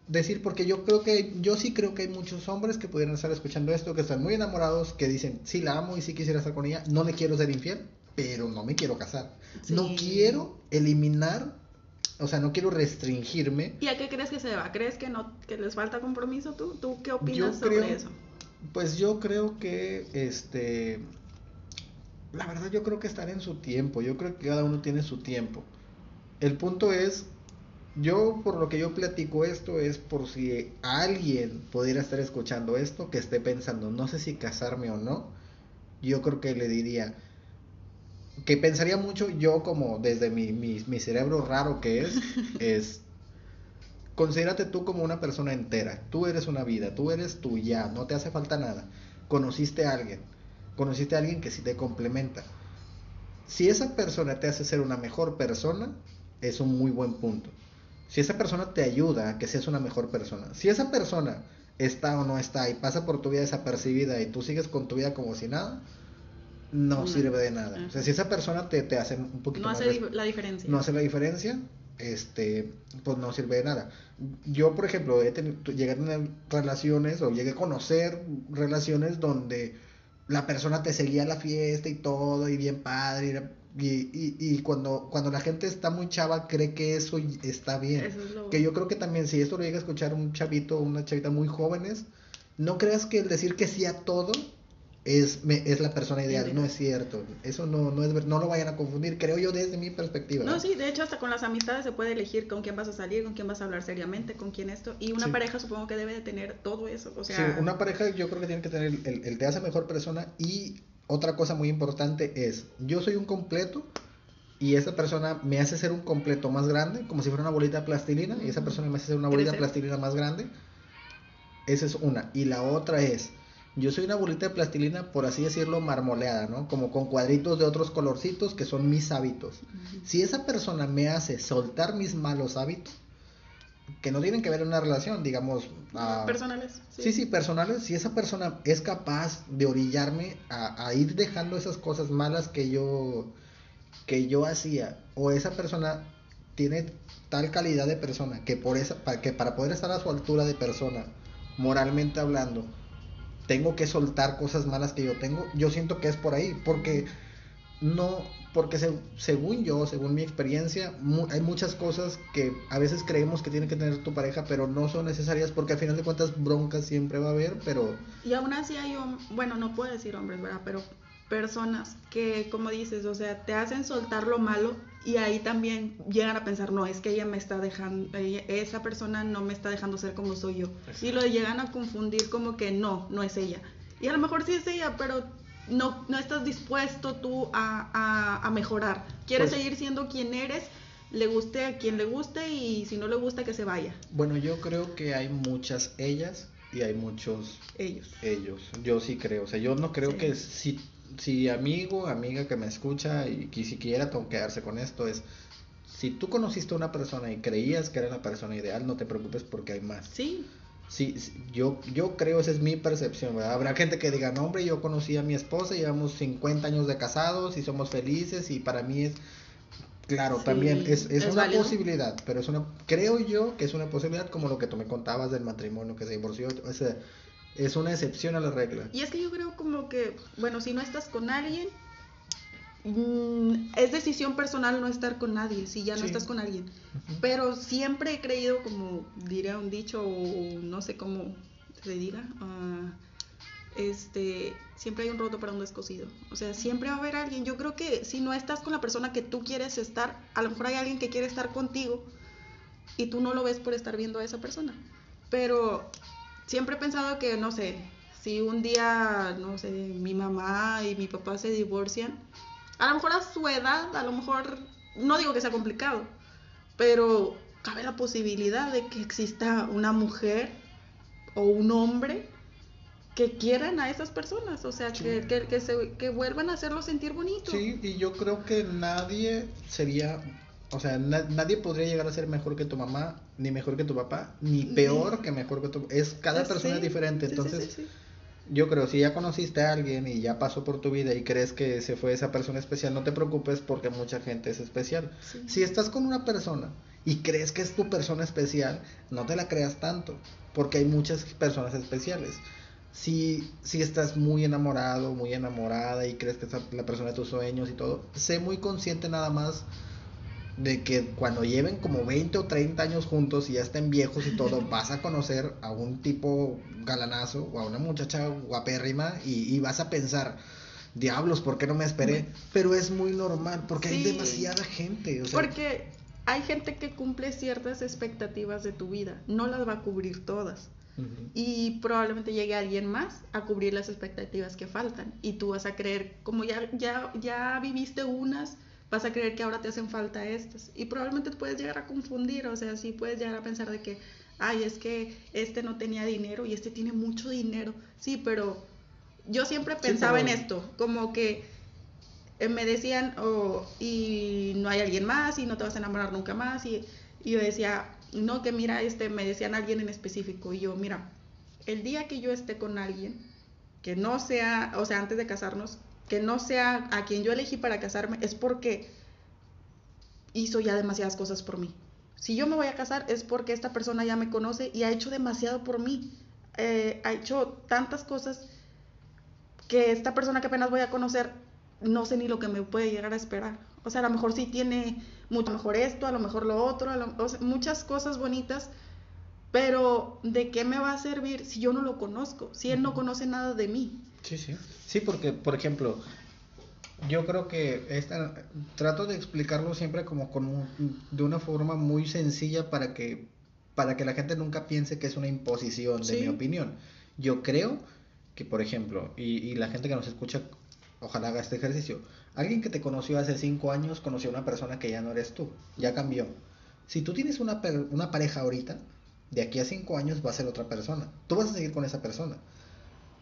[SPEAKER 1] decir, porque yo creo que, yo sí creo que hay muchos hombres que pudieran estar escuchando esto, que están muy enamorados, que dicen, sí la amo y sí quisiera estar con ella, no le quiero ser infiel, pero no me quiero casar. No quiero eliminar, o sea, no quiero restringirme.
[SPEAKER 2] ¿Y a qué crees que se va? ¿Crees que no, que les falta compromiso tú? ¿Tú qué opinas sobre eso?
[SPEAKER 1] Pues yo creo que, este, la verdad yo creo que están en su tiempo, yo creo que cada uno tiene su tiempo. El punto es yo, por lo que yo platico esto, es por si alguien pudiera estar escuchando esto, que esté pensando, no sé si casarme o no, yo creo que le diría, que pensaría mucho yo como desde mi, mi, mi cerebro raro que es, es, considérate tú como una persona entera, tú eres una vida, tú eres tú ya, no te hace falta nada, conociste a alguien, conociste a alguien que sí te complementa. Si esa persona te hace ser una mejor persona, es un muy buen punto si esa persona te ayuda a que seas una mejor persona, si esa persona está o no está y pasa por tu vida desapercibida y tú sigues con tu vida como si nada, no sirve de nada. O sea, si esa persona te, te hace un poquito
[SPEAKER 2] no hace la diferencia.
[SPEAKER 1] No hace la diferencia, este, pues no sirve de nada. Yo, por ejemplo, he tenido, llegué a tener relaciones o llegué a conocer relaciones donde la persona te seguía a la fiesta y todo y bien padre, y, y, cuando, cuando la gente está muy chava, cree que eso está bien. Que yo creo que también, si esto lo llega a escuchar un chavito o una chavita muy jóvenes, no creas que el decir que sí a todo es, es la persona ideal. No es cierto. Eso no, no, es, no lo vayan a confundir, creo yo, desde mi perspectiva.
[SPEAKER 2] No, sí, de hecho, hasta con las amistades se puede elegir con quién vas a salir, con quién vas a hablar seriamente, con quién esto. Y una pareja supongo que debe de tener todo eso. O sea... Sí,
[SPEAKER 1] una pareja yo creo que tiene que tener el, el te hace mejor persona y otra cosa muy importante es, yo soy un completo y esa persona me hace ser un completo más grande, como si fuera una bolita de plastilina, y esa persona me hace ser una bolita de plastilina más grande. Esa es una. Y la otra es, yo soy una bolita de plastilina, por así decirlo, marmoleada, ¿no? Como con cuadritos de otros colorcitos que son mis hábitos. Si esa persona me hace soltar mis malos hábitos, que no tienen que ver en una relación, digamos...
[SPEAKER 2] personales.
[SPEAKER 1] Sí. sí. personales. Si esa persona es capaz de orillarme a, ir dejando esas cosas malas que yo, que yo hacía, o esa persona tiene tal calidad de persona que, por esa, para, que para poder estar a su altura de persona, moralmente hablando, tengo que soltar cosas malas que yo tengo, yo siento que es por ahí, porque no, porque según yo, según mi experiencia, hay muchas cosas que a veces creemos que tiene que tener tu pareja, pero no son necesarias porque al final de cuentas broncas siempre va a haber, pero...
[SPEAKER 2] Y aún así hay, bueno, no puedo decir hombres, ¿verdad? Pero personas que, como dices, o sea, te hacen soltar lo malo y ahí también llegan a pensar, no, es que ella me está dejando, esa persona no me está dejando ser como soy yo. Y lo llegan a confundir como que no, no es ella. Y a lo mejor sí es ella, pero no, no estás dispuesto tú a, mejorar. Quieres pues seguir siendo quien eres, le guste a quien le guste y si no le gusta que se vaya.
[SPEAKER 1] Bueno, yo creo que hay muchas ellas y hay muchos
[SPEAKER 2] ellos.
[SPEAKER 1] Ellos. Yo sí creo. O sea, yo no creo que si, si amigo, amiga que me escucha y que que quedarse con esto es si tú conociste a una persona y creías que era la persona ideal, no te preocupes porque hay más.
[SPEAKER 2] Sí.
[SPEAKER 1] Sí, yo, yo creo, esa es mi percepción, ¿verdad? Habrá gente que diga, no, hombre, yo conocí a mi esposa, llevamos 50 años de casados y somos felices y para mí es, claro, también es, es, una posibilidad, pero es una, creo yo que es una posibilidad como lo que tú me contabas del matrimonio que se divorció, o sea, es una excepción a la regla.
[SPEAKER 2] Y es que yo creo como que, bueno, si no estás con alguien, Mm, es decisión personal no estar con nadie, si ya no estás con alguien. Pero siempre he creído, como diría un dicho, o no sé cómo se diga, ah, este, siempre hay un roto para un descosido. O sea, siempre va a haber alguien. Yo creo que si no estás con la persona que tú quieres estar, a lo mejor hay alguien que quiere estar contigo y tú no lo ves por estar viendo a esa persona. Pero siempre he pensado que, no sé, si un día, no sé, mi mamá y mi papá se divorcian, a lo mejor a su edad, a lo mejor, no digo que sea complicado, pero cabe la posibilidad de que exista una mujer o un hombre que quieran a esas personas, o sea, que, que, se, que vuelvan a hacerlo sentir bonito.
[SPEAKER 1] Sí, y yo creo que nadie sería, o sea, nadie podría llegar a ser mejor que tu mamá, ni mejor que tu papá, ni peor que mejor que tu... Es, cada persona es diferente, entonces... yo creo, si ya conociste a alguien y ya pasó por tu vida y crees que se fue esa persona especial, no te preocupes porque mucha gente es especial. Si estás con una persona y crees que es tu persona especial, no te la creas tanto, porque hay muchas personas especiales. Si, si estás muy enamorado, muy enamorada y crees que es la persona de tus sueños y todo, sé muy consciente nada más de que cuando lleven como 20 o 30 años juntos y ya estén viejos y todo, vas a conocer a un tipo galanazo o a una muchacha guapérrima y, y vas a pensar, diablos, ¿por qué no me esperé? Pero es muy normal porque hay demasiada gente.
[SPEAKER 2] porque hay gente que cumple ciertas expectativas de tu vida, no las va a cubrir todas. Y probablemente llegue alguien más a cubrir las expectativas que faltan. Y tú vas a creer, como ya, ya, ya viviste unas, vas a creer que ahora te hacen falta estas. Y probablemente te puedes llegar a confundir, o sea, sí puedes llegar a pensar de que, ay, es que este no tenía dinero y este tiene mucho dinero. Sí, pero yo siempre pensaba en esto, como que eh, me decían, oh, y no hay alguien más, y no te vas a enamorar nunca más, y, y yo decía, no, que mira, este, me decían alguien en específico, y yo, mira, el día que yo esté con alguien, que no sea, o sea, antes de casarnos, que no sea a quien yo elegí para casarme, es porque hizo ya demasiadas cosas por mí. Si yo me voy a casar es porque esta persona ya me conoce y ha hecho demasiado por mí. Eh, ha hecho tantas cosas que esta persona que apenas voy a conocer no sé ni lo que me puede llegar a esperar. O sea, a lo mejor sí tiene mucho mejor esto, a lo mejor lo otro, muchas cosas bonitas, pero ¿de qué me va a servir si yo no lo conozco? Si él no conoce nada de mí.
[SPEAKER 1] Sí, sí. Sí, porque, por ejemplo, yo creo que esta, trato de explicarlo siempre como con de una forma muy sencilla para que, para que la gente nunca piense que es una imposición de mi opinión. Yo creo que, por ejemplo, y, y la gente que nos escucha, ojalá haga este ejercicio. Alguien que te conoció hace cinco años conoció a una persona que ya no eres tú, ya cambió. Si tú tienes una, una pareja ahorita, de aquí a cinco años va a ser otra persona. Tú vas a seguir con esa persona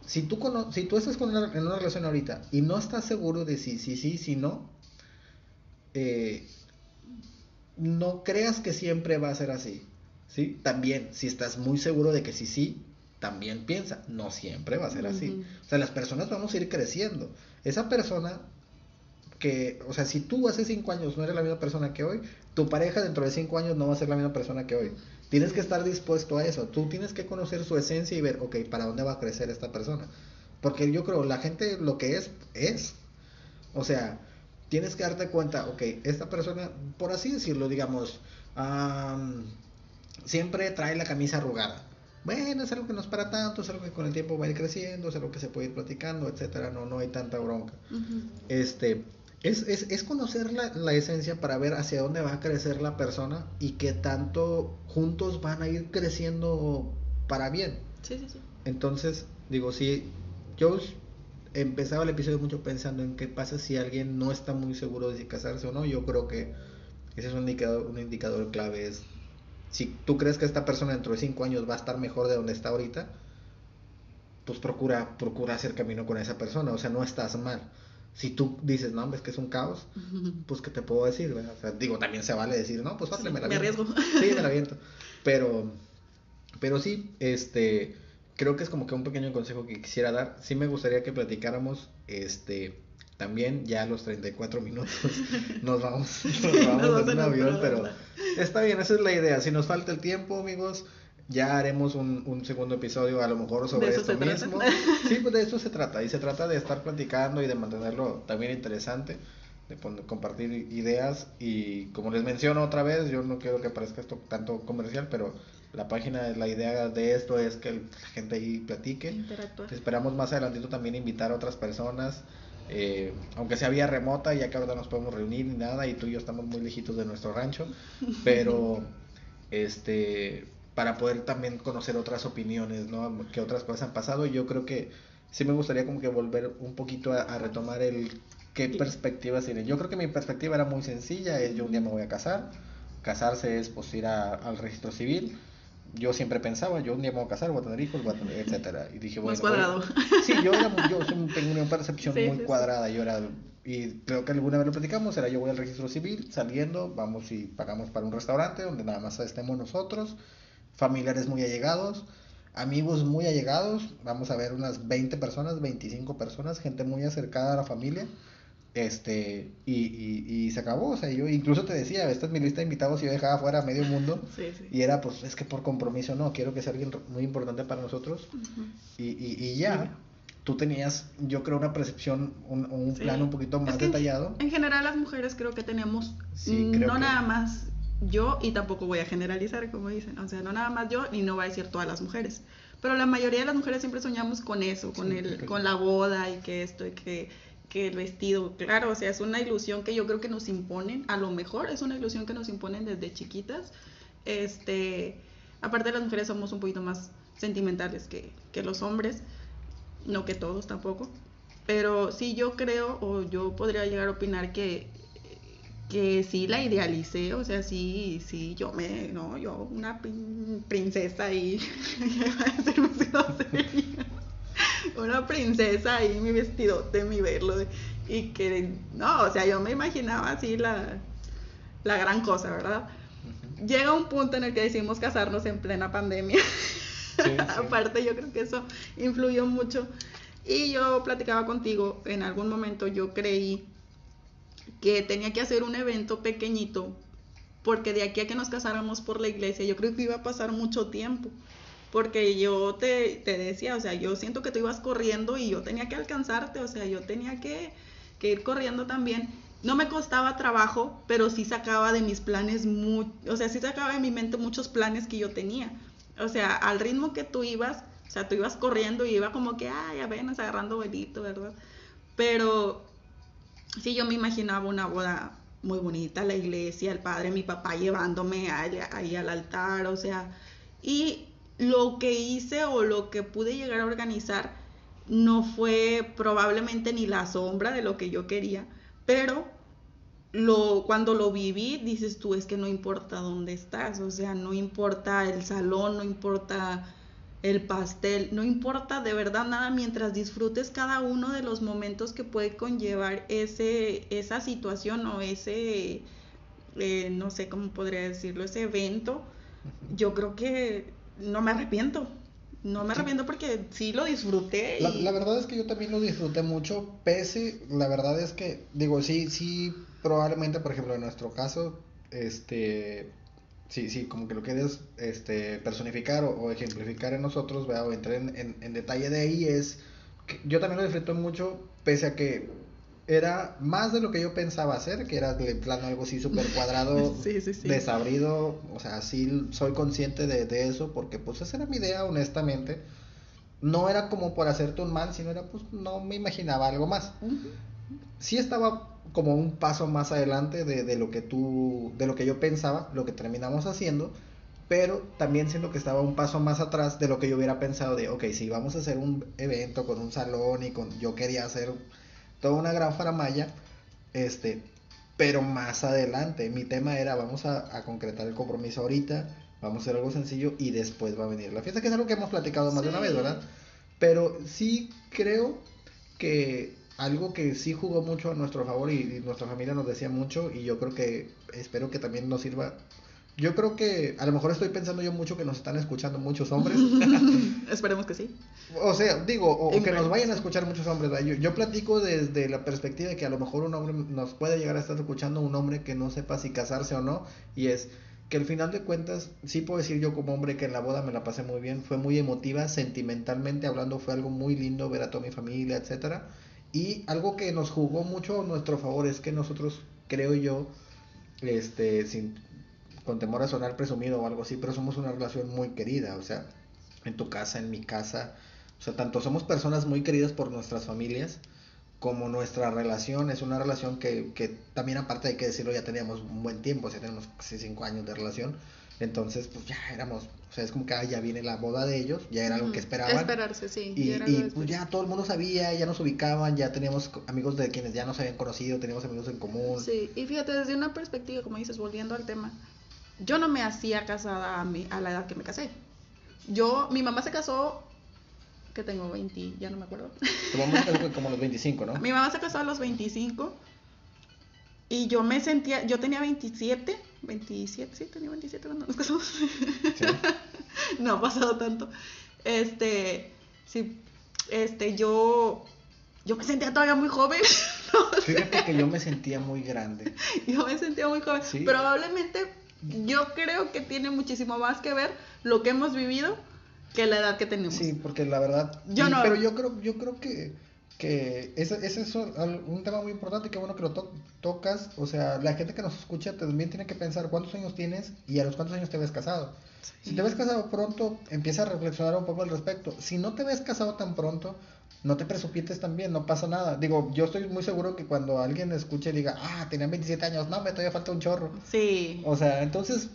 [SPEAKER 1] si tú, si tú estás con una, en una relación ahorita y no estás seguro de si sí, si, si, no, eh, no creas que siempre va a ser así. ¿sí? También, si estás muy seguro de que sí, sí, también piensa, no siempre va a ser así. O sea, las personas vamos a ir creciendo. Esa persona que, o sea, si tú hace cinco años no eres la misma persona que hoy, tu pareja dentro de cinco años no va a ser la misma persona que hoy. Tienes que estar dispuesto a eso. Tú tienes que conocer su esencia y ver, ok, ¿para dónde va a crecer esta persona? Porque yo creo, la gente lo que es, es. O sea, tienes que darte cuenta, ok, esta persona, por así decirlo, digamos, siempre trae la camisa arrugada. Bueno, es algo que no es para tanto, es algo que con el tiempo va a ir creciendo, es algo que se puede ir platicando, etcétera, no, no hay tanta bronca. Este, es, es, es conocer la, la, esencia para ver hacia dónde va a crecer la persona y qué tanto juntos van a ir creciendo para bien.
[SPEAKER 2] Sí, sí, sí.
[SPEAKER 1] Entonces, digo, si yo empezaba el episodio mucho pensando en qué pasa si alguien no está muy seguro de si casarse o no, yo creo que ese es un indicador, un indicador clave. Es si tú crees que esta persona dentro de cinco años va a estar mejor de donde está ahorita, pues procura, procura hacer camino con esa persona, o sea, no estás mal si tú dices, no, es que es un caos, pues que te puedo decir, O sea, digo, también se vale decir, no, pues
[SPEAKER 2] me la Me arriesgo.
[SPEAKER 1] Sí, me la aviento. Pero, pero sí, este, creo que es como que un pequeño consejo que quisiera dar. Sí me gustaría que platicáramos, este, también ya a los 34 minutos nos vamos, nos vamos en un avión, pero está bien, esa es la idea. Si nos falta el tiempo, amigos, ya haremos un, un, segundo episodio a lo mejor sobre esto mismo. Sí, pues de eso se trata. Y se trata de estar platicando y de mantenerlo también interesante. de compartir ideas y como les menciono otra vez, yo no quiero que parezca esto tanto comercial, pero la página, la idea de esto es que la gente ahí platique. Esperamos más adelantito también invitar a otras personas, eh, aunque sea vía remota, ya que ahora no nos podemos reunir ni nada y tú y yo estamos muy lejitos de nuestro rancho, pero este para poder también conocer otras opiniones, ¿no? Que otras cosas han pasado. Y yo creo que sí me gustaría como que volver un poquito a retomar el ¿Qué perspectivas tienen? Yo creo que mi perspectiva era muy sencilla, es yo un día me voy a casar, casarse es pues ir al registro civil, yo siempre pensaba, yo un día me voy a casar, voy a tener hijos, voy a tener, etcétera, y dije, bueno,
[SPEAKER 2] cuadrado.
[SPEAKER 1] sí, yo, era, yo tengo una percepción muy cuadrada, yo era, y creo que alguna vez lo platicamos, era yo voy al registro civil, saliendo, vamos y pagamos para un restaurante donde nada más estemos nosotros, familiares muy allegados, amigos muy allegados, vamos a ver unas 20 personas, 25 personas, gente muy acercada a la familia, este, y, y, se acabó, o sea, yo incluso te decía, esta es mi lista de invitados y yo dejaba fuera medio mundo, y era pues, es que por compromiso no, quiero que sea alguien muy importante para nosotros, y, y, ya, tú tenías, yo creo, una percepción, un, un plan un poquito más detallado.
[SPEAKER 2] En general las mujeres creo que tenemos, no nada más yo, y tampoco voy a generalizar, como dicen, o sea, no nada más yo, y no va a decir todas las mujeres, pero la mayoría de las mujeres siempre soñamos con eso, con, el, con la boda y que esto y que que el vestido, claro, o sea, es una ilusión que yo creo que nos imponen, a lo mejor es una ilusión que nos imponen desde chiquitas. Este, aparte las mujeres somos un poquito más sentimentales que, que los hombres, no que todos tampoco, pero sí yo creo o yo podría llegar a opinar que que sí la idealicé, o sea, sí, sí, yo me, no, yo una princesa y una princesa ahí, mi vestidote, mi verlo. Y que, no, o sea, yo me imaginaba así la, la gran cosa, ¿verdad? Llega un punto en el que decidimos casarnos en plena pandemia. Aparte, yo creo que eso influyó mucho. Y yo platicaba contigo, en algún momento yo creí que tenía que hacer un evento pequeñito, porque de aquí a que nos casáramos por la iglesia, yo creo que iba a pasar mucho tiempo porque yo te, decía, o sea, yo siento que tú ibas corriendo y yo tenía que alcanzarte, o sea, yo tenía que, ir corriendo también. No me costaba trabajo, pero sí sacaba de mis planes, o sea, sí sacaba de mi mente muchos planes que yo tenía. O sea, al ritmo que tú ibas, o sea, tú ibas corriendo y iba como que, ay, apenas agarrando velito, ¿verdad? Pero sí, yo me imaginaba una boda muy bonita, la iglesia, el padre, mi papá llevándome ahí al altar, o sea, y lo que hice o lo que pude llegar a organizar no fue probablemente ni la sombra de lo que yo quería, pero lo, cuando lo viví, dices tú, es que no importa dónde estás, o sea, no importa el salón, no importa el pastel, no importa de verdad nada mientras disfrutes cada uno de los momentos que puede conllevar ese, esa situación o ese, eh, no sé cómo podría decirlo, ese evento, yo creo que no me arrepiento. No me arrepiento porque sí lo disfruté.
[SPEAKER 1] La, verdad es que yo también lo disfruté mucho, pese, la verdad es que, digo, sí, sí, probablemente, por ejemplo, en nuestro caso, este, sí, sí, como que lo quieres este, personificar o, ejemplificar en nosotros, ¿verdad? o entrar en, en, detalle de ahí, es, que yo también lo disfruté mucho, pese a que era más de lo que yo pensaba hacer, que era de plano algo así súper cuadrado, desabrido, o sea, sí soy consciente de, eso, porque pues esa era mi idea, honestamente. No era como por hacerte un mal, sino era pues no me imaginaba algo más. Sí estaba como un paso más adelante de, de, lo que tú, de lo que yo pensaba, lo que terminamos haciendo, pero también siento que estaba un paso más atrás de lo que yo hubiera pensado de, ok, si vamos a hacer un evento con un salón y con, yo quería hacer toda una gran faramaya, este, pero más adelante, mi tema era vamos a, concretar el compromiso ahorita, vamos a hacer algo sencillo y después va a venir la fiesta, que es algo que hemos platicado más de una vez, ¿verdad? Pero sí creo que algo que sí jugó mucho a nuestro favor y, y, nuestra familia nos decía mucho y yo creo que espero que también nos sirva yo creo que a lo mejor estoy pensando yo mucho que nos están escuchando muchos hombres.
[SPEAKER 2] Esperemos que sí.
[SPEAKER 1] O sea, digo, o, que nos vayan a escuchar muchos hombres. Yo, yo, platico desde la perspectiva de que a lo mejor un hombre nos puede llegar a estar escuchando un hombre que no sepa si casarse o no. Y es que al final de cuentas, sí puedo decir yo como hombre que en la boda me la pasé muy bien. Fue muy emotiva, sentimentalmente hablando, fue algo muy lindo ver a toda mi familia, etcétera. Y algo que nos jugó mucho a nuestro favor es que nosotros, creo yo, este, sin, con temor a sonar presumido o algo así, pero somos una relación muy querida, o sea, en tu casa, en mi casa, o sea, tanto somos personas muy queridas por nuestras familias, como nuestra relación es una relación que, que también aparte hay que decirlo, ya teníamos un buen tiempo, o sea, tenemos casi cinco años de relación, entonces pues ya éramos, o sea, es como que ah, ya viene la boda de ellos, ya era algo que esperaban.
[SPEAKER 2] Esperarse, sí.
[SPEAKER 1] Y, y pues ya todo el mundo sabía, ya nos ubicaban, ya teníamos amigos de quienes ya nos habían conocido, teníamos amigos en común.
[SPEAKER 2] Sí, y fíjate, desde una perspectiva, como dices, volviendo al tema, yo no me hacía casada a, mi, a la edad que me casé. Yo, mi mamá se casó que tengo 20, ya no me acuerdo.
[SPEAKER 1] como los 25, ¿no?
[SPEAKER 2] Mi mamá se casó a los 25 y yo me sentía, yo tenía 27, 27, sí, tenía 27 cuando nos casamos. ¿Sí? no ha pasado tanto. Este, sí, este, yo, yo me sentía todavía muy joven.
[SPEAKER 1] Fíjate que yo me sentía muy grande.
[SPEAKER 2] Yo me sentía muy joven. Probablemente yo creo que tiene muchísimo más que ver lo que hemos vivido que la edad que tenemos.
[SPEAKER 1] Sí, porque la verdad.
[SPEAKER 2] Yo no.
[SPEAKER 1] Pero yo creo, yo creo que, que ese, ese es un tema muy importante y qué bueno que lo tocas. O sea, la gente que nos escucha también tiene que pensar cuántos años tienes y a los cuántos años te ves casado. Si te ves casado pronto, empieza a reflexionar un poco al respecto. Si no te ves casado tan pronto, no te presupites también, no pasa nada. Digo, yo estoy muy seguro que cuando alguien escuche y diga, ah, tenían 27 años, no, me todavía falta un chorro.
[SPEAKER 2] Sí.
[SPEAKER 1] O sea, entonces,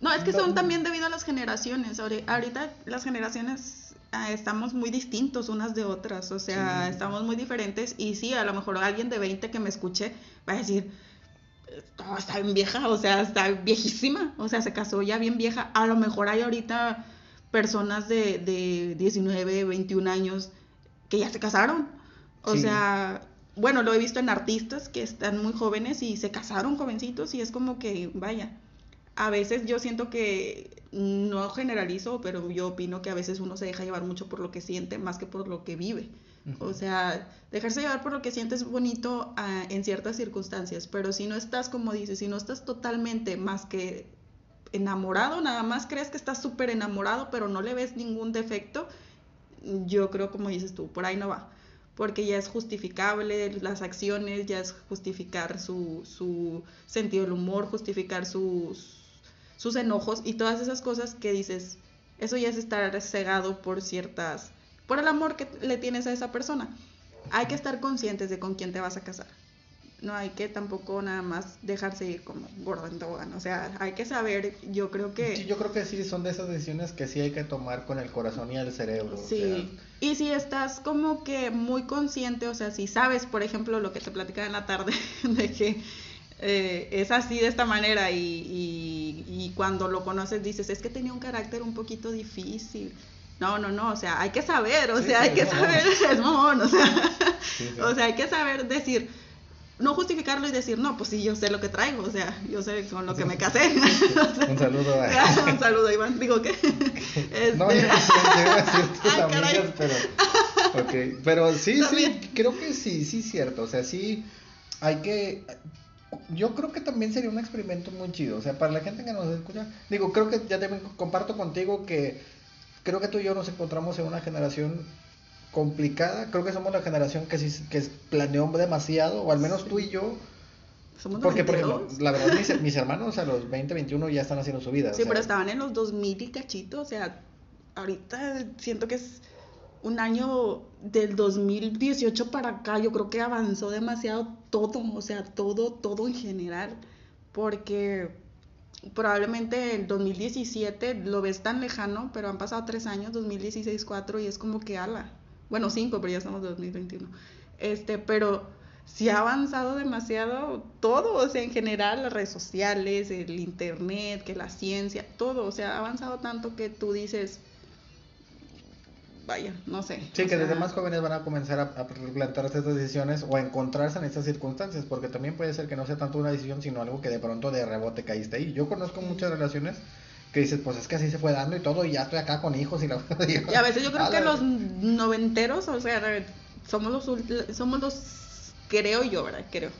[SPEAKER 2] no, es que son también debido a las generaciones. Ahorita las generaciones estamos muy distintos unas de otras, o sea, estamos muy diferentes y sí, a lo mejor alguien de 20 que me escuche va a decir, está bien vieja, o sea, está viejísima, o sea, se casó ya bien vieja. A lo mejor hay ahorita personas de, de 19, 21 años que ya se casaron. O sea, bueno, lo he visto en artistas que están muy jóvenes y se casaron jovencitos y es como que, vaya, a veces yo siento que no generalizo, pero yo opino que a veces uno se deja llevar mucho por lo que siente más que por lo que vive. O sea, dejarse llevar por lo que siente es bonito ah, en ciertas circunstancias, pero si no estás, como dices, si no estás totalmente más que enamorado, nada más crees que estás súper enamorado, pero no le ves ningún defecto, yo creo, como dices tú, por ahí no va porque ya es justificable las acciones, ya es justificar su, su sentido del humor, justificar sus, sus enojos y todas esas cosas que dices, eso ya es estar cegado por ciertas, por el amor que le tienes a esa persona. Hay que estar conscientes de con quién te vas a casar. No hay que tampoco nada más dejarse ir como gordo en tobogán. O sea, hay que saber, yo creo que...
[SPEAKER 1] Sí, yo creo que sí, son de esas decisiones que sí hay que tomar con el corazón y el cerebro.
[SPEAKER 2] Sí. Y si estás como que muy consciente, o sea, si sabes, por ejemplo, lo que te platicaba en la tarde, de que eh, es así de esta manera y, y, cuando lo conoces dices, es que tenía un carácter un poquito difícil. No, no, no, o sea, hay que saber, o sea, hay que saber, es mamón, o sea, o sea, hay que saber decir, no justificarlo y decir, no, pues sí, yo sé lo que traigo, o sea, yo sé con lo que me casé.
[SPEAKER 1] un saludo a...
[SPEAKER 2] un saludo, Iván, digo que...
[SPEAKER 1] Este... No, yo, iba a decir tus amigas, pero... Okay. Pero sí, sí, creo que sí, sí, cierto, o sea, sí, hay que yo creo que también sería un experimento muy chido. O sea, para la gente que nos escucha, digo, creo que ya también comparto contigo que creo que tú y yo nos encontramos en una generación complicada. Creo que somos la generación que, sí, que planeó demasiado, o al menos tú y yo. Somos porque, por ejemplo, la verdad, mis, mis, hermanos a los 20, 21 ya están haciendo su vida.
[SPEAKER 2] Sí, pero estaban en los 2000 y cachito. O sea, ahorita siento que es un año del 2018 para acá, yo creo que avanzó demasiado todo, o sea, todo, todo en general, porque probablemente el 2017 lo ves tan lejano, pero han pasado tres años, 2016, 4, y es como que ala, bueno, cinco, pero ya estamos en 2021, este, pero sí ha avanzado demasiado todo, o sea, en general, las redes sociales, el internet, que la ciencia, todo, o sea, ha avanzado tanto que tú dices, vaya, no sé.
[SPEAKER 1] Sí, que desde más jóvenes van a comenzar a, a plantearse estas decisiones o a encontrarse en estas circunstancias, porque también puede ser que no sea tanto una decisión, sino algo que de pronto de rebote caíste ahí. Yo conozco muchas relaciones que dices, pues es que así se fue dando y todo, y ya estoy acá con hijos y la...
[SPEAKER 2] y a veces yo creo que los noventeros, o sea, somos los, somos los, creo yo, ¿verdad? Creo,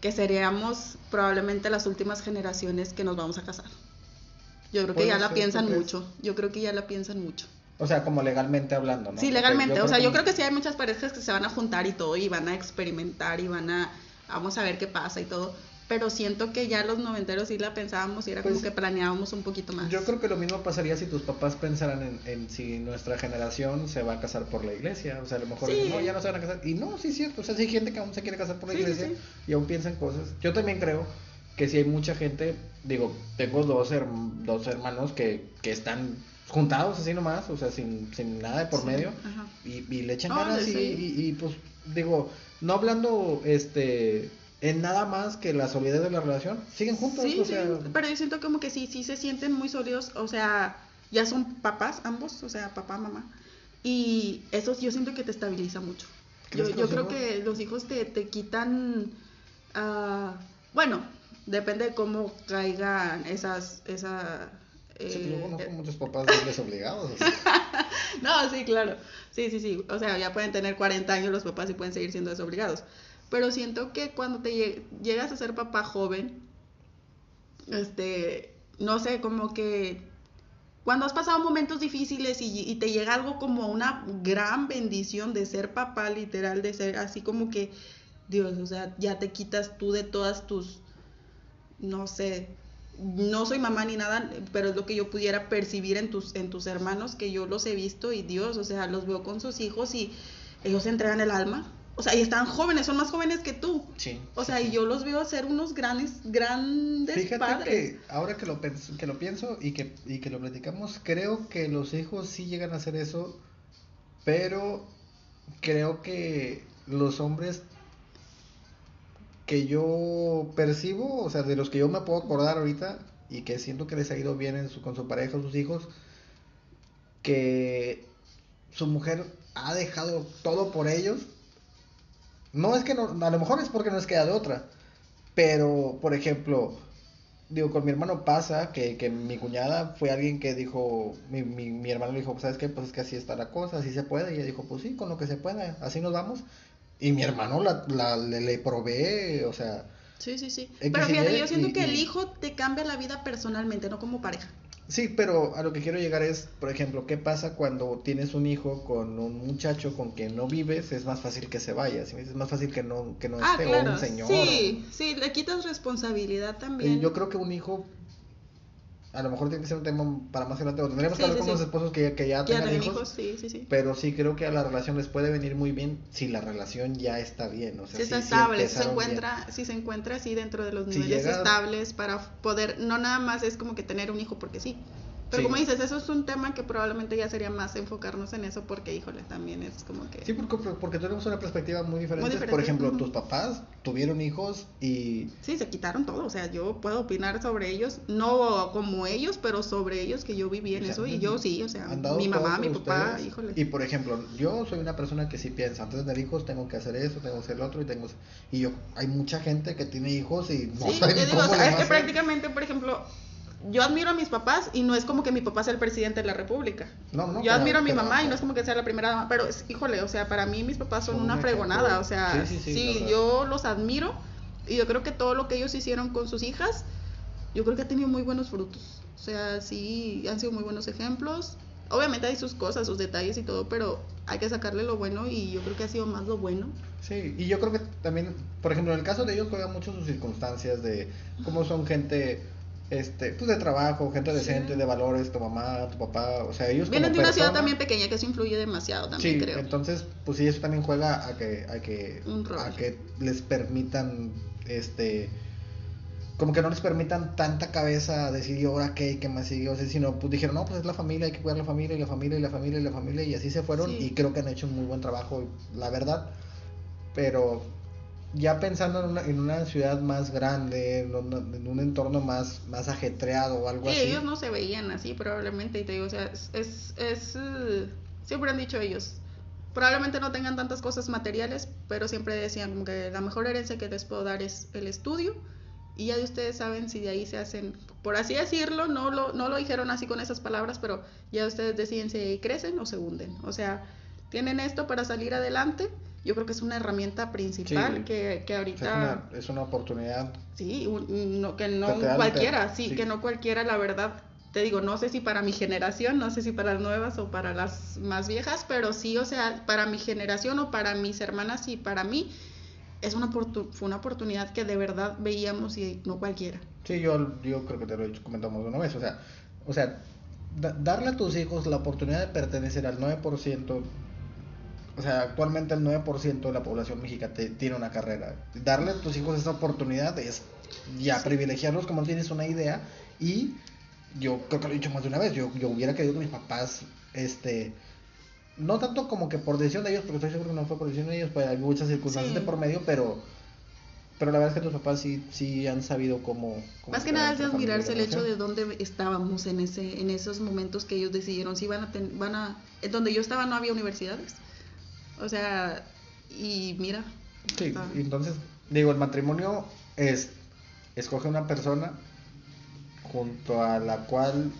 [SPEAKER 2] que seríamos probablemente las últimas generaciones que nos vamos a casar. Yo creo que ya la piensan mucho, yo creo que ya la piensan mucho.
[SPEAKER 1] O sea, como legalmente hablando, ¿no?
[SPEAKER 2] Sí, legalmente. o sea, yo creo que sí hay muchas parejas que se van a juntar y todo y van a experimentar y van a, vamos a ver qué pasa y todo. Pero siento que ya los noventeros sí la pensábamos y era como
[SPEAKER 1] Pues,
[SPEAKER 2] que planeábamos un poquito más.
[SPEAKER 1] Yo creo que lo mismo pasaría si tus papás pensaran en, en si nuestra generación se va a casar por la iglesia. O sea, a lo mejor
[SPEAKER 2] Sí.
[SPEAKER 1] dicen, no, ya no se van a casar. Y no, sí es cierto. O sea, sí hay gente que aún se quiere casar por la
[SPEAKER 2] Sí,
[SPEAKER 1] iglesia
[SPEAKER 2] sí.
[SPEAKER 1] y aún piensa en cosas. Yo también creo que si hay mucha gente, digo, tengo dos, herm- dos hermanos que, que están juntados así nomás, o sea, sin, sin nada de por
[SPEAKER 2] Sí,
[SPEAKER 1] medio.
[SPEAKER 2] ajá.
[SPEAKER 1] Y, y le echan ganas y, y, y, pues digo, no hablando este en nada más que la solidez de la relación, siguen juntos,
[SPEAKER 2] Sí,
[SPEAKER 1] o
[SPEAKER 2] sí,
[SPEAKER 1] sea,
[SPEAKER 2] pero yo siento como que sí, sí se sienten muy sólidos, o sea, ya son papás ambos, o sea, papá, mamá, y eso yo siento que te estabiliza mucho. Yo,
[SPEAKER 1] ¿Crees que
[SPEAKER 2] yo
[SPEAKER 1] los
[SPEAKER 2] creo
[SPEAKER 1] hijos?
[SPEAKER 2] que los hijos te, te quitan, ah, bueno, depende de cómo caigan esas, esa...
[SPEAKER 1] Sí,
[SPEAKER 2] eh,
[SPEAKER 1] luego conozco muchos papás desobligados. o sea.
[SPEAKER 2] no, sí, claro. Sí, sí, sí. O sea, ya pueden tener 40 años los papás y pueden seguir siendo desobligados. Pero siento que cuando te lleg- llegas a ser papá joven, este, no sé, como que cuando has pasado momentos difíciles y, y te llega algo como una gran bendición de ser papá, literal, de ser así como que, Dios, o sea, ya te quitas tú de todas tus, no sé, no soy mamá ni nada, pero es lo que yo pudiera percibir en tus, en tus hermanos, que yo los he visto y Dios, o sea, los veo con sus hijos y ellos se entregan el alma. O sea, y están jóvenes, son más jóvenes que tú.
[SPEAKER 1] Sí.
[SPEAKER 2] O sea, y yo los veo ser unos grandes, grandes
[SPEAKER 1] Fíjate
[SPEAKER 2] padres.
[SPEAKER 1] que ahora que lo, que lo pienso y que, y que lo platicamos, creo que los hijos sí llegan a hacer eso, pero creo que los hombres que yo percibo, o sea, de los que yo me puedo acordar ahorita y que siento que les ha ido bien en su, con su pareja sus hijos, que su mujer ha dejado todo por ellos. No es que no, a lo mejor es porque no les queda de otra, pero, por ejemplo, digo, con mi hermano pasa que, que mi cuñada fue alguien que dijo, mi, mi, mi hermano le dijo, ¿sabes qué? Pues es que así está la cosa, así se puede. Y ella dijo, pues sí, con lo que se pueda, así nos vamos. Y mi hermano la, la- le, le provee, o sea,
[SPEAKER 2] Sí, sí, sí. Pero fíjate, yo siento
[SPEAKER 1] y-
[SPEAKER 2] que el hijo te cambia la vida personalmente, no como pareja.
[SPEAKER 1] sí, pero a lo que quiero llegar es, por ejemplo, ¿qué pasa cuando tienes un hijo con un muchacho con quien no vives? Es más fácil que se vaya, ¿sí es más fácil que no, que no
[SPEAKER 2] ah,
[SPEAKER 1] esté, o
[SPEAKER 2] claro.
[SPEAKER 1] un señor.
[SPEAKER 2] Sí, sí, le quitas responsabilidad también.
[SPEAKER 1] Y yo creo que un hijo, a lo mejor tiene que ser un tema para más adelante, o tendríamos
[SPEAKER 2] Sí,
[SPEAKER 1] que hablar
[SPEAKER 2] sí,
[SPEAKER 1] con los
[SPEAKER 2] sí.
[SPEAKER 1] esposos que, que ya
[SPEAKER 2] ya
[SPEAKER 1] tengan hijos,
[SPEAKER 2] hijos, sí, sí, sí.
[SPEAKER 1] pero sí creo que a la relación les puede venir muy bien si la relación ya está bien, o sea,
[SPEAKER 2] Si está estable, si se
[SPEAKER 1] bien.
[SPEAKER 2] encuentra, si se encuentra así dentro de los
[SPEAKER 1] Si
[SPEAKER 2] niveles
[SPEAKER 1] llega-
[SPEAKER 2] estables para poder, no nada más es como que tener un hijo porque sí. Pero
[SPEAKER 1] Sí.
[SPEAKER 2] como dices, eso es un tema que probablemente ya sería más enfocarnos en eso porque, híjole, también es como que...
[SPEAKER 1] Sí, porque, porque tenemos una perspectiva muy diferente.
[SPEAKER 2] diferente,
[SPEAKER 1] Por ejemplo, tus papás tuvieron hijos y
[SPEAKER 2] Sí, se quitaron todo, o sea, yo puedo opinar sobre ellos, no como ellos, pero sobre ellos que yo viví en
[SPEAKER 1] O sea,
[SPEAKER 2] eso y yo sí, o sea, mi mamá, mi papá,
[SPEAKER 1] ustedes.
[SPEAKER 2] híjole.
[SPEAKER 1] Y por ejemplo, yo soy una persona que sí piensa, antes de tener hijos tengo que hacer eso, tengo que hacer lo otro y tengo y yo hay mucha gente que tiene hijos y no
[SPEAKER 2] Sí,
[SPEAKER 1] saben
[SPEAKER 2] yo digo,
[SPEAKER 1] cómo
[SPEAKER 2] o sea, es que prácticamente, por ejemplo, yo admiro a mis papás y no es como que mi papá sea el presidente de la república.
[SPEAKER 1] No, no,
[SPEAKER 2] yo
[SPEAKER 1] pero-
[SPEAKER 2] admiro a mi
[SPEAKER 1] pero-
[SPEAKER 2] mamá y no es como que sea la primera dama, pero es- híjole, o sea, para mí mis papás son una
[SPEAKER 1] un
[SPEAKER 2] fregonada, o sea,
[SPEAKER 1] Sí,
[SPEAKER 2] sí,
[SPEAKER 1] sí, sí,
[SPEAKER 2] yo los admiro y yo creo que todo lo que ellos hicieron con sus hijas, yo creo que ha tenido muy buenos frutos. O sea, sí, han sido muy buenos ejemplos. Obviamente hay sus cosas, sus detalles y todo, pero hay que sacarle lo bueno y yo creo que ha sido más lo bueno.
[SPEAKER 1] Sí, y yo creo que también, por ejemplo, en el caso de ellos juegan mucho sus circunstancias de cómo son gente este, pues de trabajo, gente decente,
[SPEAKER 2] Sí.
[SPEAKER 1] de valores, tu mamá, tu papá, o sea, ellos
[SPEAKER 2] Vienen de una ciudad también pequeña, que eso influye demasiado también,
[SPEAKER 1] sí,
[SPEAKER 2] creo.
[SPEAKER 1] entonces, pues sí, eso también juega a que, a que,
[SPEAKER 2] Un
[SPEAKER 1] a que les permitan, este, como que no les permitan tanta cabeza decir, ¿y ahora qué? ¿Qué más sigue? O sea, sino, pues dijeron, no, pues es la familia, hay que cuidar la familia, y la familia, y la familia, y la familia, y así se fueron,
[SPEAKER 2] Sí.
[SPEAKER 1] y creo que han hecho un muy buen trabajo, la verdad, pero ya pensando en una, en una ciudad más grande, en, una- en un entorno más, más ajetreado o algo
[SPEAKER 2] Sí,
[SPEAKER 1] así.
[SPEAKER 2] ellos no se veían así probablemente y te digo, o sea, es, es, es, eh, siempre han dicho ellos, probablemente no tengan tantas cosas materiales, pero siempre decían como que la mejor herencia que les puedo dar es el estudio y ya de ustedes saben si de ahí se hacen, por así decirlo, no lo, no lo dijeron así con esas palabras, pero ya ustedes deciden si crecen o se hunden, o sea, tienen esto para salir adelante. Yo creo que es una herramienta principal
[SPEAKER 1] Sí.
[SPEAKER 2] que, que ahorita...
[SPEAKER 1] es, una, es una oportunidad
[SPEAKER 2] Sí, un- no, que no cualquiera,
[SPEAKER 1] te-
[SPEAKER 2] sí,
[SPEAKER 1] sí.
[SPEAKER 2] que no cualquiera, la verdad, te digo, no sé si para mi generación, no sé si para las nuevas o para las más viejas, pero sí, o sea, para mi generación o para mis hermanas y para mí, es una fue una oportunidad que de verdad veíamos y no cualquiera.
[SPEAKER 1] Sí, yo, yo creo que te lo he comentamos una vez, o sea, o sea, darle a tus hijos la oportunidad de pertenecer al 9%, o sea, actualmente el 9% de la población mexicana tiene una carrera. Darle a tus hijos esa oportunidad es ya privilegiarlos como tienes una idea y yo creo que lo he dicho más de una vez, yo, yo hubiera querido que mis papás, este, no tanto como que por decisión de ellos, porque estoy seguro que no fue por decisión de ellos, pues hay muchas circunstancias de por medio, pero pero la verdad es que tus papás sí, sí han sabido cómo...
[SPEAKER 2] Más que nada es de admirarse el hecho de dónde estábamos en ese en esos momentos que ellos decidieron si van a... van a en donde yo estaba no había universidades. O sea, y mira.
[SPEAKER 1] Sí, entonces, digo, el matrimonio es... Escoge una persona junto a la cual,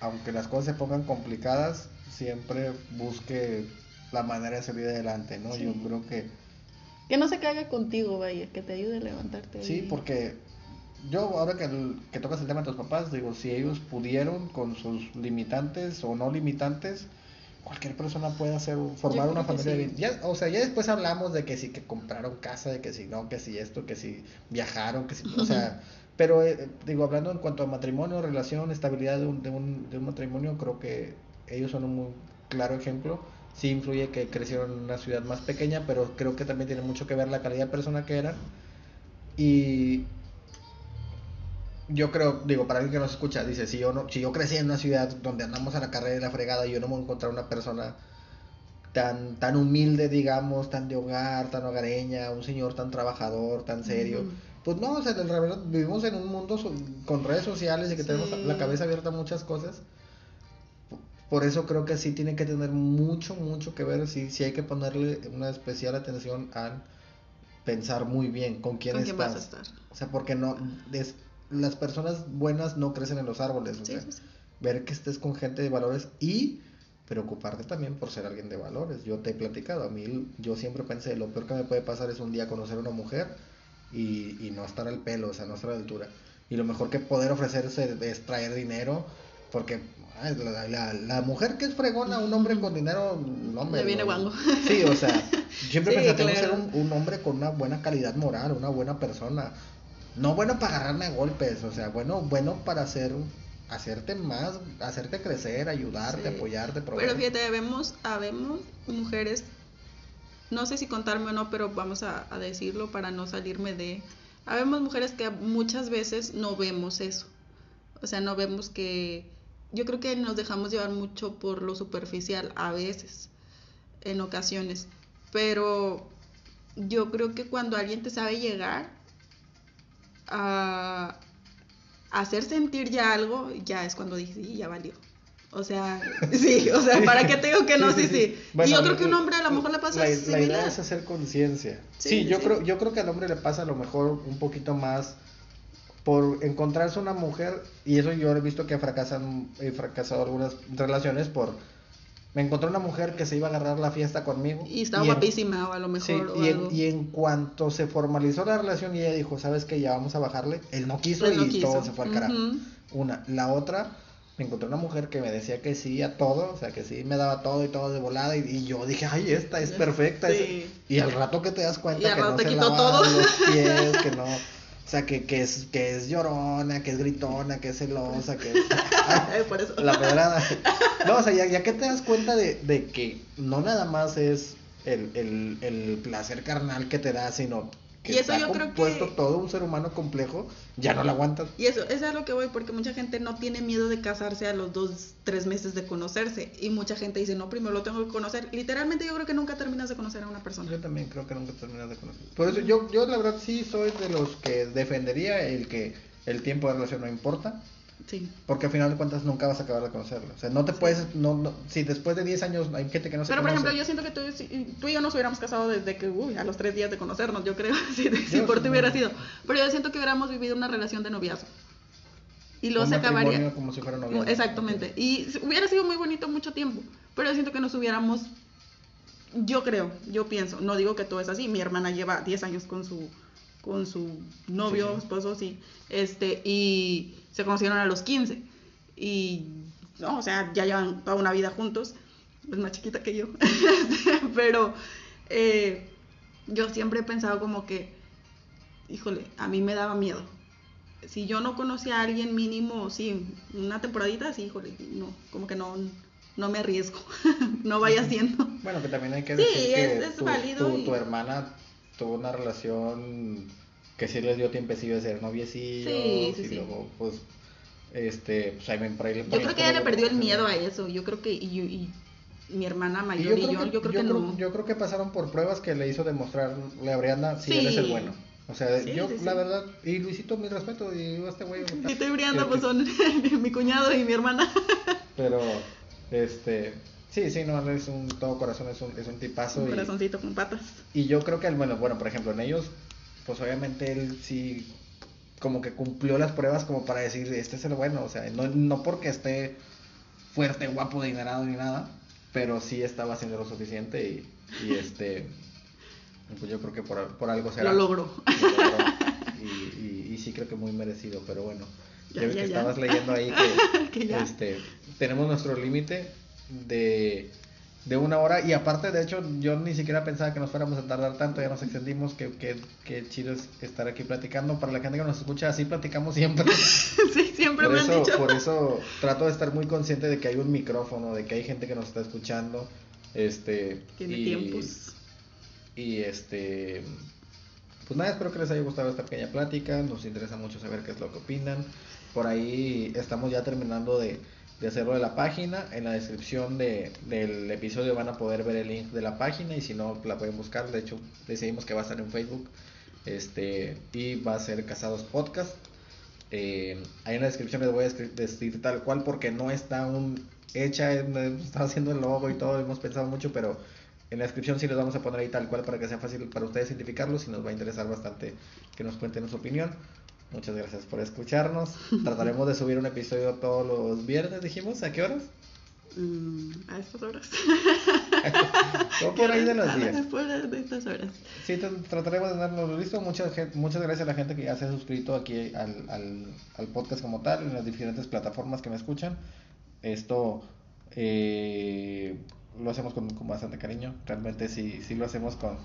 [SPEAKER 1] aunque las cosas se pongan complicadas, siempre busque la manera de salir adelante, ¿no? Yo creo que
[SPEAKER 2] que no se caiga contigo, vaya, que te ayude a levantarte.
[SPEAKER 1] Sí, porque yo ahora que, que tocas el tema de tus papás, digo, si ellos pudieron con sus limitantes o no limitantes, cualquier persona puede hacer formar una familia ya, o sea ya después hablamos de que si que compraron casa de que si no que si esto que si viajaron que si o sea pero eh, digo hablando en cuanto a matrimonio relación estabilidad de un, de un, de un matrimonio creo que ellos son un muy claro ejemplo. Sí influye que crecieron en una ciudad más pequeña, pero creo que también tiene mucho que ver la calidad de persona que eran. Y yo creo, digo, para alguien que nos escucha, dice, si yo no, si yo crecí en una ciudad donde andamos a la carrera de la fregada yo no me voy a encontrar una persona tan, tan humilde, digamos, tan de hogar, tan hogareña, un señor tan trabajador, tan serio. Pues no, o sea, vivimos en un mundo con redes sociales y que tenemos la cabeza abierta a muchas cosas. Por eso creo que sí tiene que tener mucho, mucho que ver, sí, sí hay que ponerle una especial atención a pensar muy bien con quién, ¿Con Vas a estar? O sea, porque no, las personas buenas no crecen en los árboles. O sea, Ver que estés con gente de valores y preocuparte también por ser alguien de valores. Yo te he platicado, a mí yo siempre pensé, lo peor que me puede pasar es un día conocer a una mujer y, y no estar al pelo, o sea, no estar a la altura. Y lo mejor que poder ofrecerse es traer dinero, porque la, la, mujer que es fregona, un hombre con dinero, no hombre.
[SPEAKER 2] Le viene guango.
[SPEAKER 1] Sí, o sea, siempre sí, pensé ser un, hombre con una buena calidad moral, una buena persona. No bueno para agarrarme a golpes, o sea, bueno, bueno para hacer hacerte más, hacerte crecer, ayudarte, apoyarte,
[SPEAKER 2] proveer. Pero fíjate, vemos, habemos mujeres, no sé si contarme o no, pero vamos a, a decirlo para no salirme de... Habemos mujeres que muchas veces no vemos eso. O sea, no vemos que yo creo que nos dejamos llevar mucho por lo superficial a veces, en ocasiones, pero yo creo que cuando alguien te sabe llegar a hacer sentir ya algo, ya es cuando dices, sí, ya valió. O sea, sí, o sea, ¿para qué te digo que no? Sí, sí. y yo creo que un hombre a lo mejor le pasa
[SPEAKER 1] la, la idea es hacer conciencia. Sí, yo creo yo creo que al hombre le pasa a lo mejor un poquito más por encontrarse una mujer, y eso yo he visto que fracasan, he fracasado algunas relaciones por... Me encontré una mujer que se iba a agarrar la fiesta conmigo.
[SPEAKER 2] Y estaba guapísima, o a lo mejor.
[SPEAKER 1] y, En, y, En, cuanto se formalizó la relación y ella dijo, ¿sabes qué? Ya vamos a bajarle. Él no quiso y todo se fue al carajo. Una. La otra, me encontré una mujer que me decía que sí a todo, o sea, que sí me daba todo y todo de volada. Y, yo dije, ay, esta es perfecta. Y al rato que te das cuenta que no se lava todo. los pies, que no o sea, que, que, es, que es llorona, que es gritona, que es celosa, que es... Por eso. La pedrada. No, o sea, ya, ya que te das cuenta de, de que no nada más es el, el, el placer carnal que te da, sino que y eso yo creo que todo un ser humano complejo, ya no lo aguantas.
[SPEAKER 2] Y eso, eso es a lo que voy, porque mucha gente no tiene miedo de casarse a los dos, tres meses de conocerse. Y mucha gente dice, no, primero lo tengo que conocer. Literalmente yo creo que nunca terminas de conocer a una persona.
[SPEAKER 1] Yo también creo que nunca terminas de conocer. Por eso yo, yo la verdad sí soy de los que defendería el que el tiempo de relación no importa. Sí. Porque al final de cuentas nunca vas a acabar de conocerlo. O sea, no te puedes, no, no, si después de 10 años hay gente que no se
[SPEAKER 2] Pero por ejemplo, yo siento que tú, tú, y yo nos hubiéramos casado desde que, uy, a los tres días de conocernos, yo creo, si, si por ti hubiera sido. Pero yo siento que hubiéramos vivido una relación de noviazgo. Y luego se acabaría.
[SPEAKER 1] como si fuera noviazgo.
[SPEAKER 2] Exactamente. Y hubiera sido muy bonito mucho tiempo. Pero yo siento que nos hubiéramos, yo creo, yo pienso, no digo que todo es así. Mi hermana lleva 10 años con su con su novio, esposo, sí, este, y se conocieron a los 15. y, no, o sea, ya llevan toda una vida juntos, es más chiquita que yo, pero eh, yo siempre he pensado como que, híjole, a mí me daba miedo. Si yo no conocía a alguien mínimo, sí, una temporadita, sí, híjole, no, como que no, no me arriesgo, no vaya haciendo.
[SPEAKER 1] Bueno, que también hay que
[SPEAKER 2] Sí,
[SPEAKER 1] decir que
[SPEAKER 2] es- es
[SPEAKER 1] tu,
[SPEAKER 2] válido
[SPEAKER 1] tu-
[SPEAKER 2] y-
[SPEAKER 1] tu hermana tuvo una relación que sí les dio tiempecillo de ser noviecillos
[SPEAKER 2] Sí, sí,
[SPEAKER 1] y
[SPEAKER 2] sí.
[SPEAKER 1] luego pues este pues ahí por ahí le
[SPEAKER 2] Yo creo que ella le perdió el miedo a eso, yo creo que, y, y- y mi hermana
[SPEAKER 1] Y
[SPEAKER 2] mayor y yo, yo creo que, no.
[SPEAKER 1] yo creo que pasaron por pruebas que le hizo demostrarle a Brianda si él es el bueno. O sea,
[SPEAKER 2] Sí,
[SPEAKER 1] yo
[SPEAKER 2] sí, sí.
[SPEAKER 1] la verdad, y Luisito, mi respeto, y yo a este güey.
[SPEAKER 2] Y estoy briando,
[SPEAKER 1] que-
[SPEAKER 2] pues son mi cuñado y mi hermana.
[SPEAKER 1] Pero, este, sí, sí, no, es un todo corazón, es un, es un tipazo.
[SPEAKER 2] Un
[SPEAKER 1] y-
[SPEAKER 2] corazoncito con patas.
[SPEAKER 1] Y yo creo que, el- bueno, bueno, por ejemplo, en ellos, pues obviamente él sí como que cumplió las pruebas como para decir, este es el bueno, o sea, no, no porque esté fuerte, guapo, adinerado ni nada, pero sí estaba haciendo lo suficiente y, y este, pues yo creo que por, por algo será.
[SPEAKER 2] Lo logró.
[SPEAKER 1] Lo logró. Y, y, y sí creo que muy merecido, pero bueno, ya,
[SPEAKER 2] Ya,
[SPEAKER 1] ves
[SPEAKER 2] ya,
[SPEAKER 1] que estabas leyendo ahí que, este, tenemos nuestro límite de, de una hora y aparte de hecho yo ni siquiera pensaba que nos fuéramos a tardar tanto, ya nos extendimos, que, que, que chido es estar aquí platicando, para la gente que nos escucha así platicamos siempre.
[SPEAKER 2] sí, siempre
[SPEAKER 1] por
[SPEAKER 2] me
[SPEAKER 1] eso,
[SPEAKER 2] han dicho.
[SPEAKER 1] por eso trato de estar muy consciente de que hay un micrófono, de que hay gente que nos está escuchando, este
[SPEAKER 2] Tiene
[SPEAKER 1] y,
[SPEAKER 2] tiempos.
[SPEAKER 1] y este pues nada, espero que les haya gustado esta pequeña plática, nos interesa mucho saber qué es lo que opinan. Por ahí estamos ya terminando de, de hacerlo de la página. En la descripción de, del episodio van a poder ver el link de la página y si no la pueden buscar. De hecho, decidimos que va a estar en Facebook. Este, y va a ser Casados Podcast. Eh, ahí en la descripción les voy a decir tal cual porque no está aún hecha, eh, está haciendo el logo y todo, hemos pensado mucho, pero en la descripción sí les vamos a poner ahí tal cual para que sea fácil para ustedes identificarlos y nos va a interesar bastante que nos cuenten su opinión. Muchas gracias por escucharnos. Trataremos de subir un episodio todos los viernes, dijimos, ¿a qué horas?
[SPEAKER 2] Mm, a estas horas.
[SPEAKER 1] O por ahí de los días.
[SPEAKER 2] Después de estas horas.
[SPEAKER 1] Sí, tra- trataremos de darnos listo. Muchas, muchas gracias a la gente que ya se ha suscrito aquí al, al, al podcast como tal, en las diferentes plataformas que me escuchan. Esto eh, lo hacemos con, con bastante cariño. Realmente sí, sí lo hacemos con,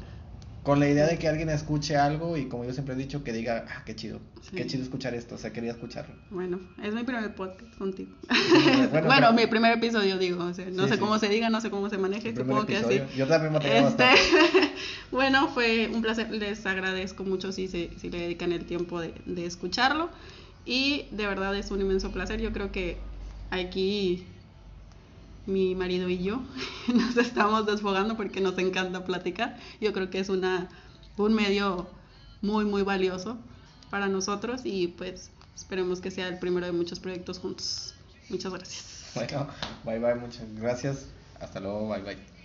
[SPEAKER 1] con la idea de que alguien escuche algo y como yo siempre he dicho, que diga, ah, qué chido,
[SPEAKER 2] Sí.
[SPEAKER 1] qué chido escuchar esto. O sea, quería escucharlo.
[SPEAKER 2] Bueno, es mi primer podcast contigo.
[SPEAKER 1] Bueno,
[SPEAKER 2] Bueno,
[SPEAKER 1] pero-
[SPEAKER 2] mi primer episodio, digo. o sea, no
[SPEAKER 1] Sí,
[SPEAKER 2] sé
[SPEAKER 1] sí.
[SPEAKER 2] cómo se diga, no sé cómo se maneje, supongo que así.
[SPEAKER 1] Yo también me
[SPEAKER 2] Este, bueno, fue un placer. Les agradezco mucho si, se, si le dedican el tiempo de, de escucharlo. Y de verdad es un inmenso placer. Yo creo que aquí mi marido y yo nos estamos desfogando porque nos encanta platicar. Yo creo que es una, un medio muy, muy valioso para nosotros y pues esperemos que sea el primero de muchos proyectos juntos. Muchas gracias.
[SPEAKER 1] Bueno, bye bye, muchas gracias. Hasta luego, bye bye.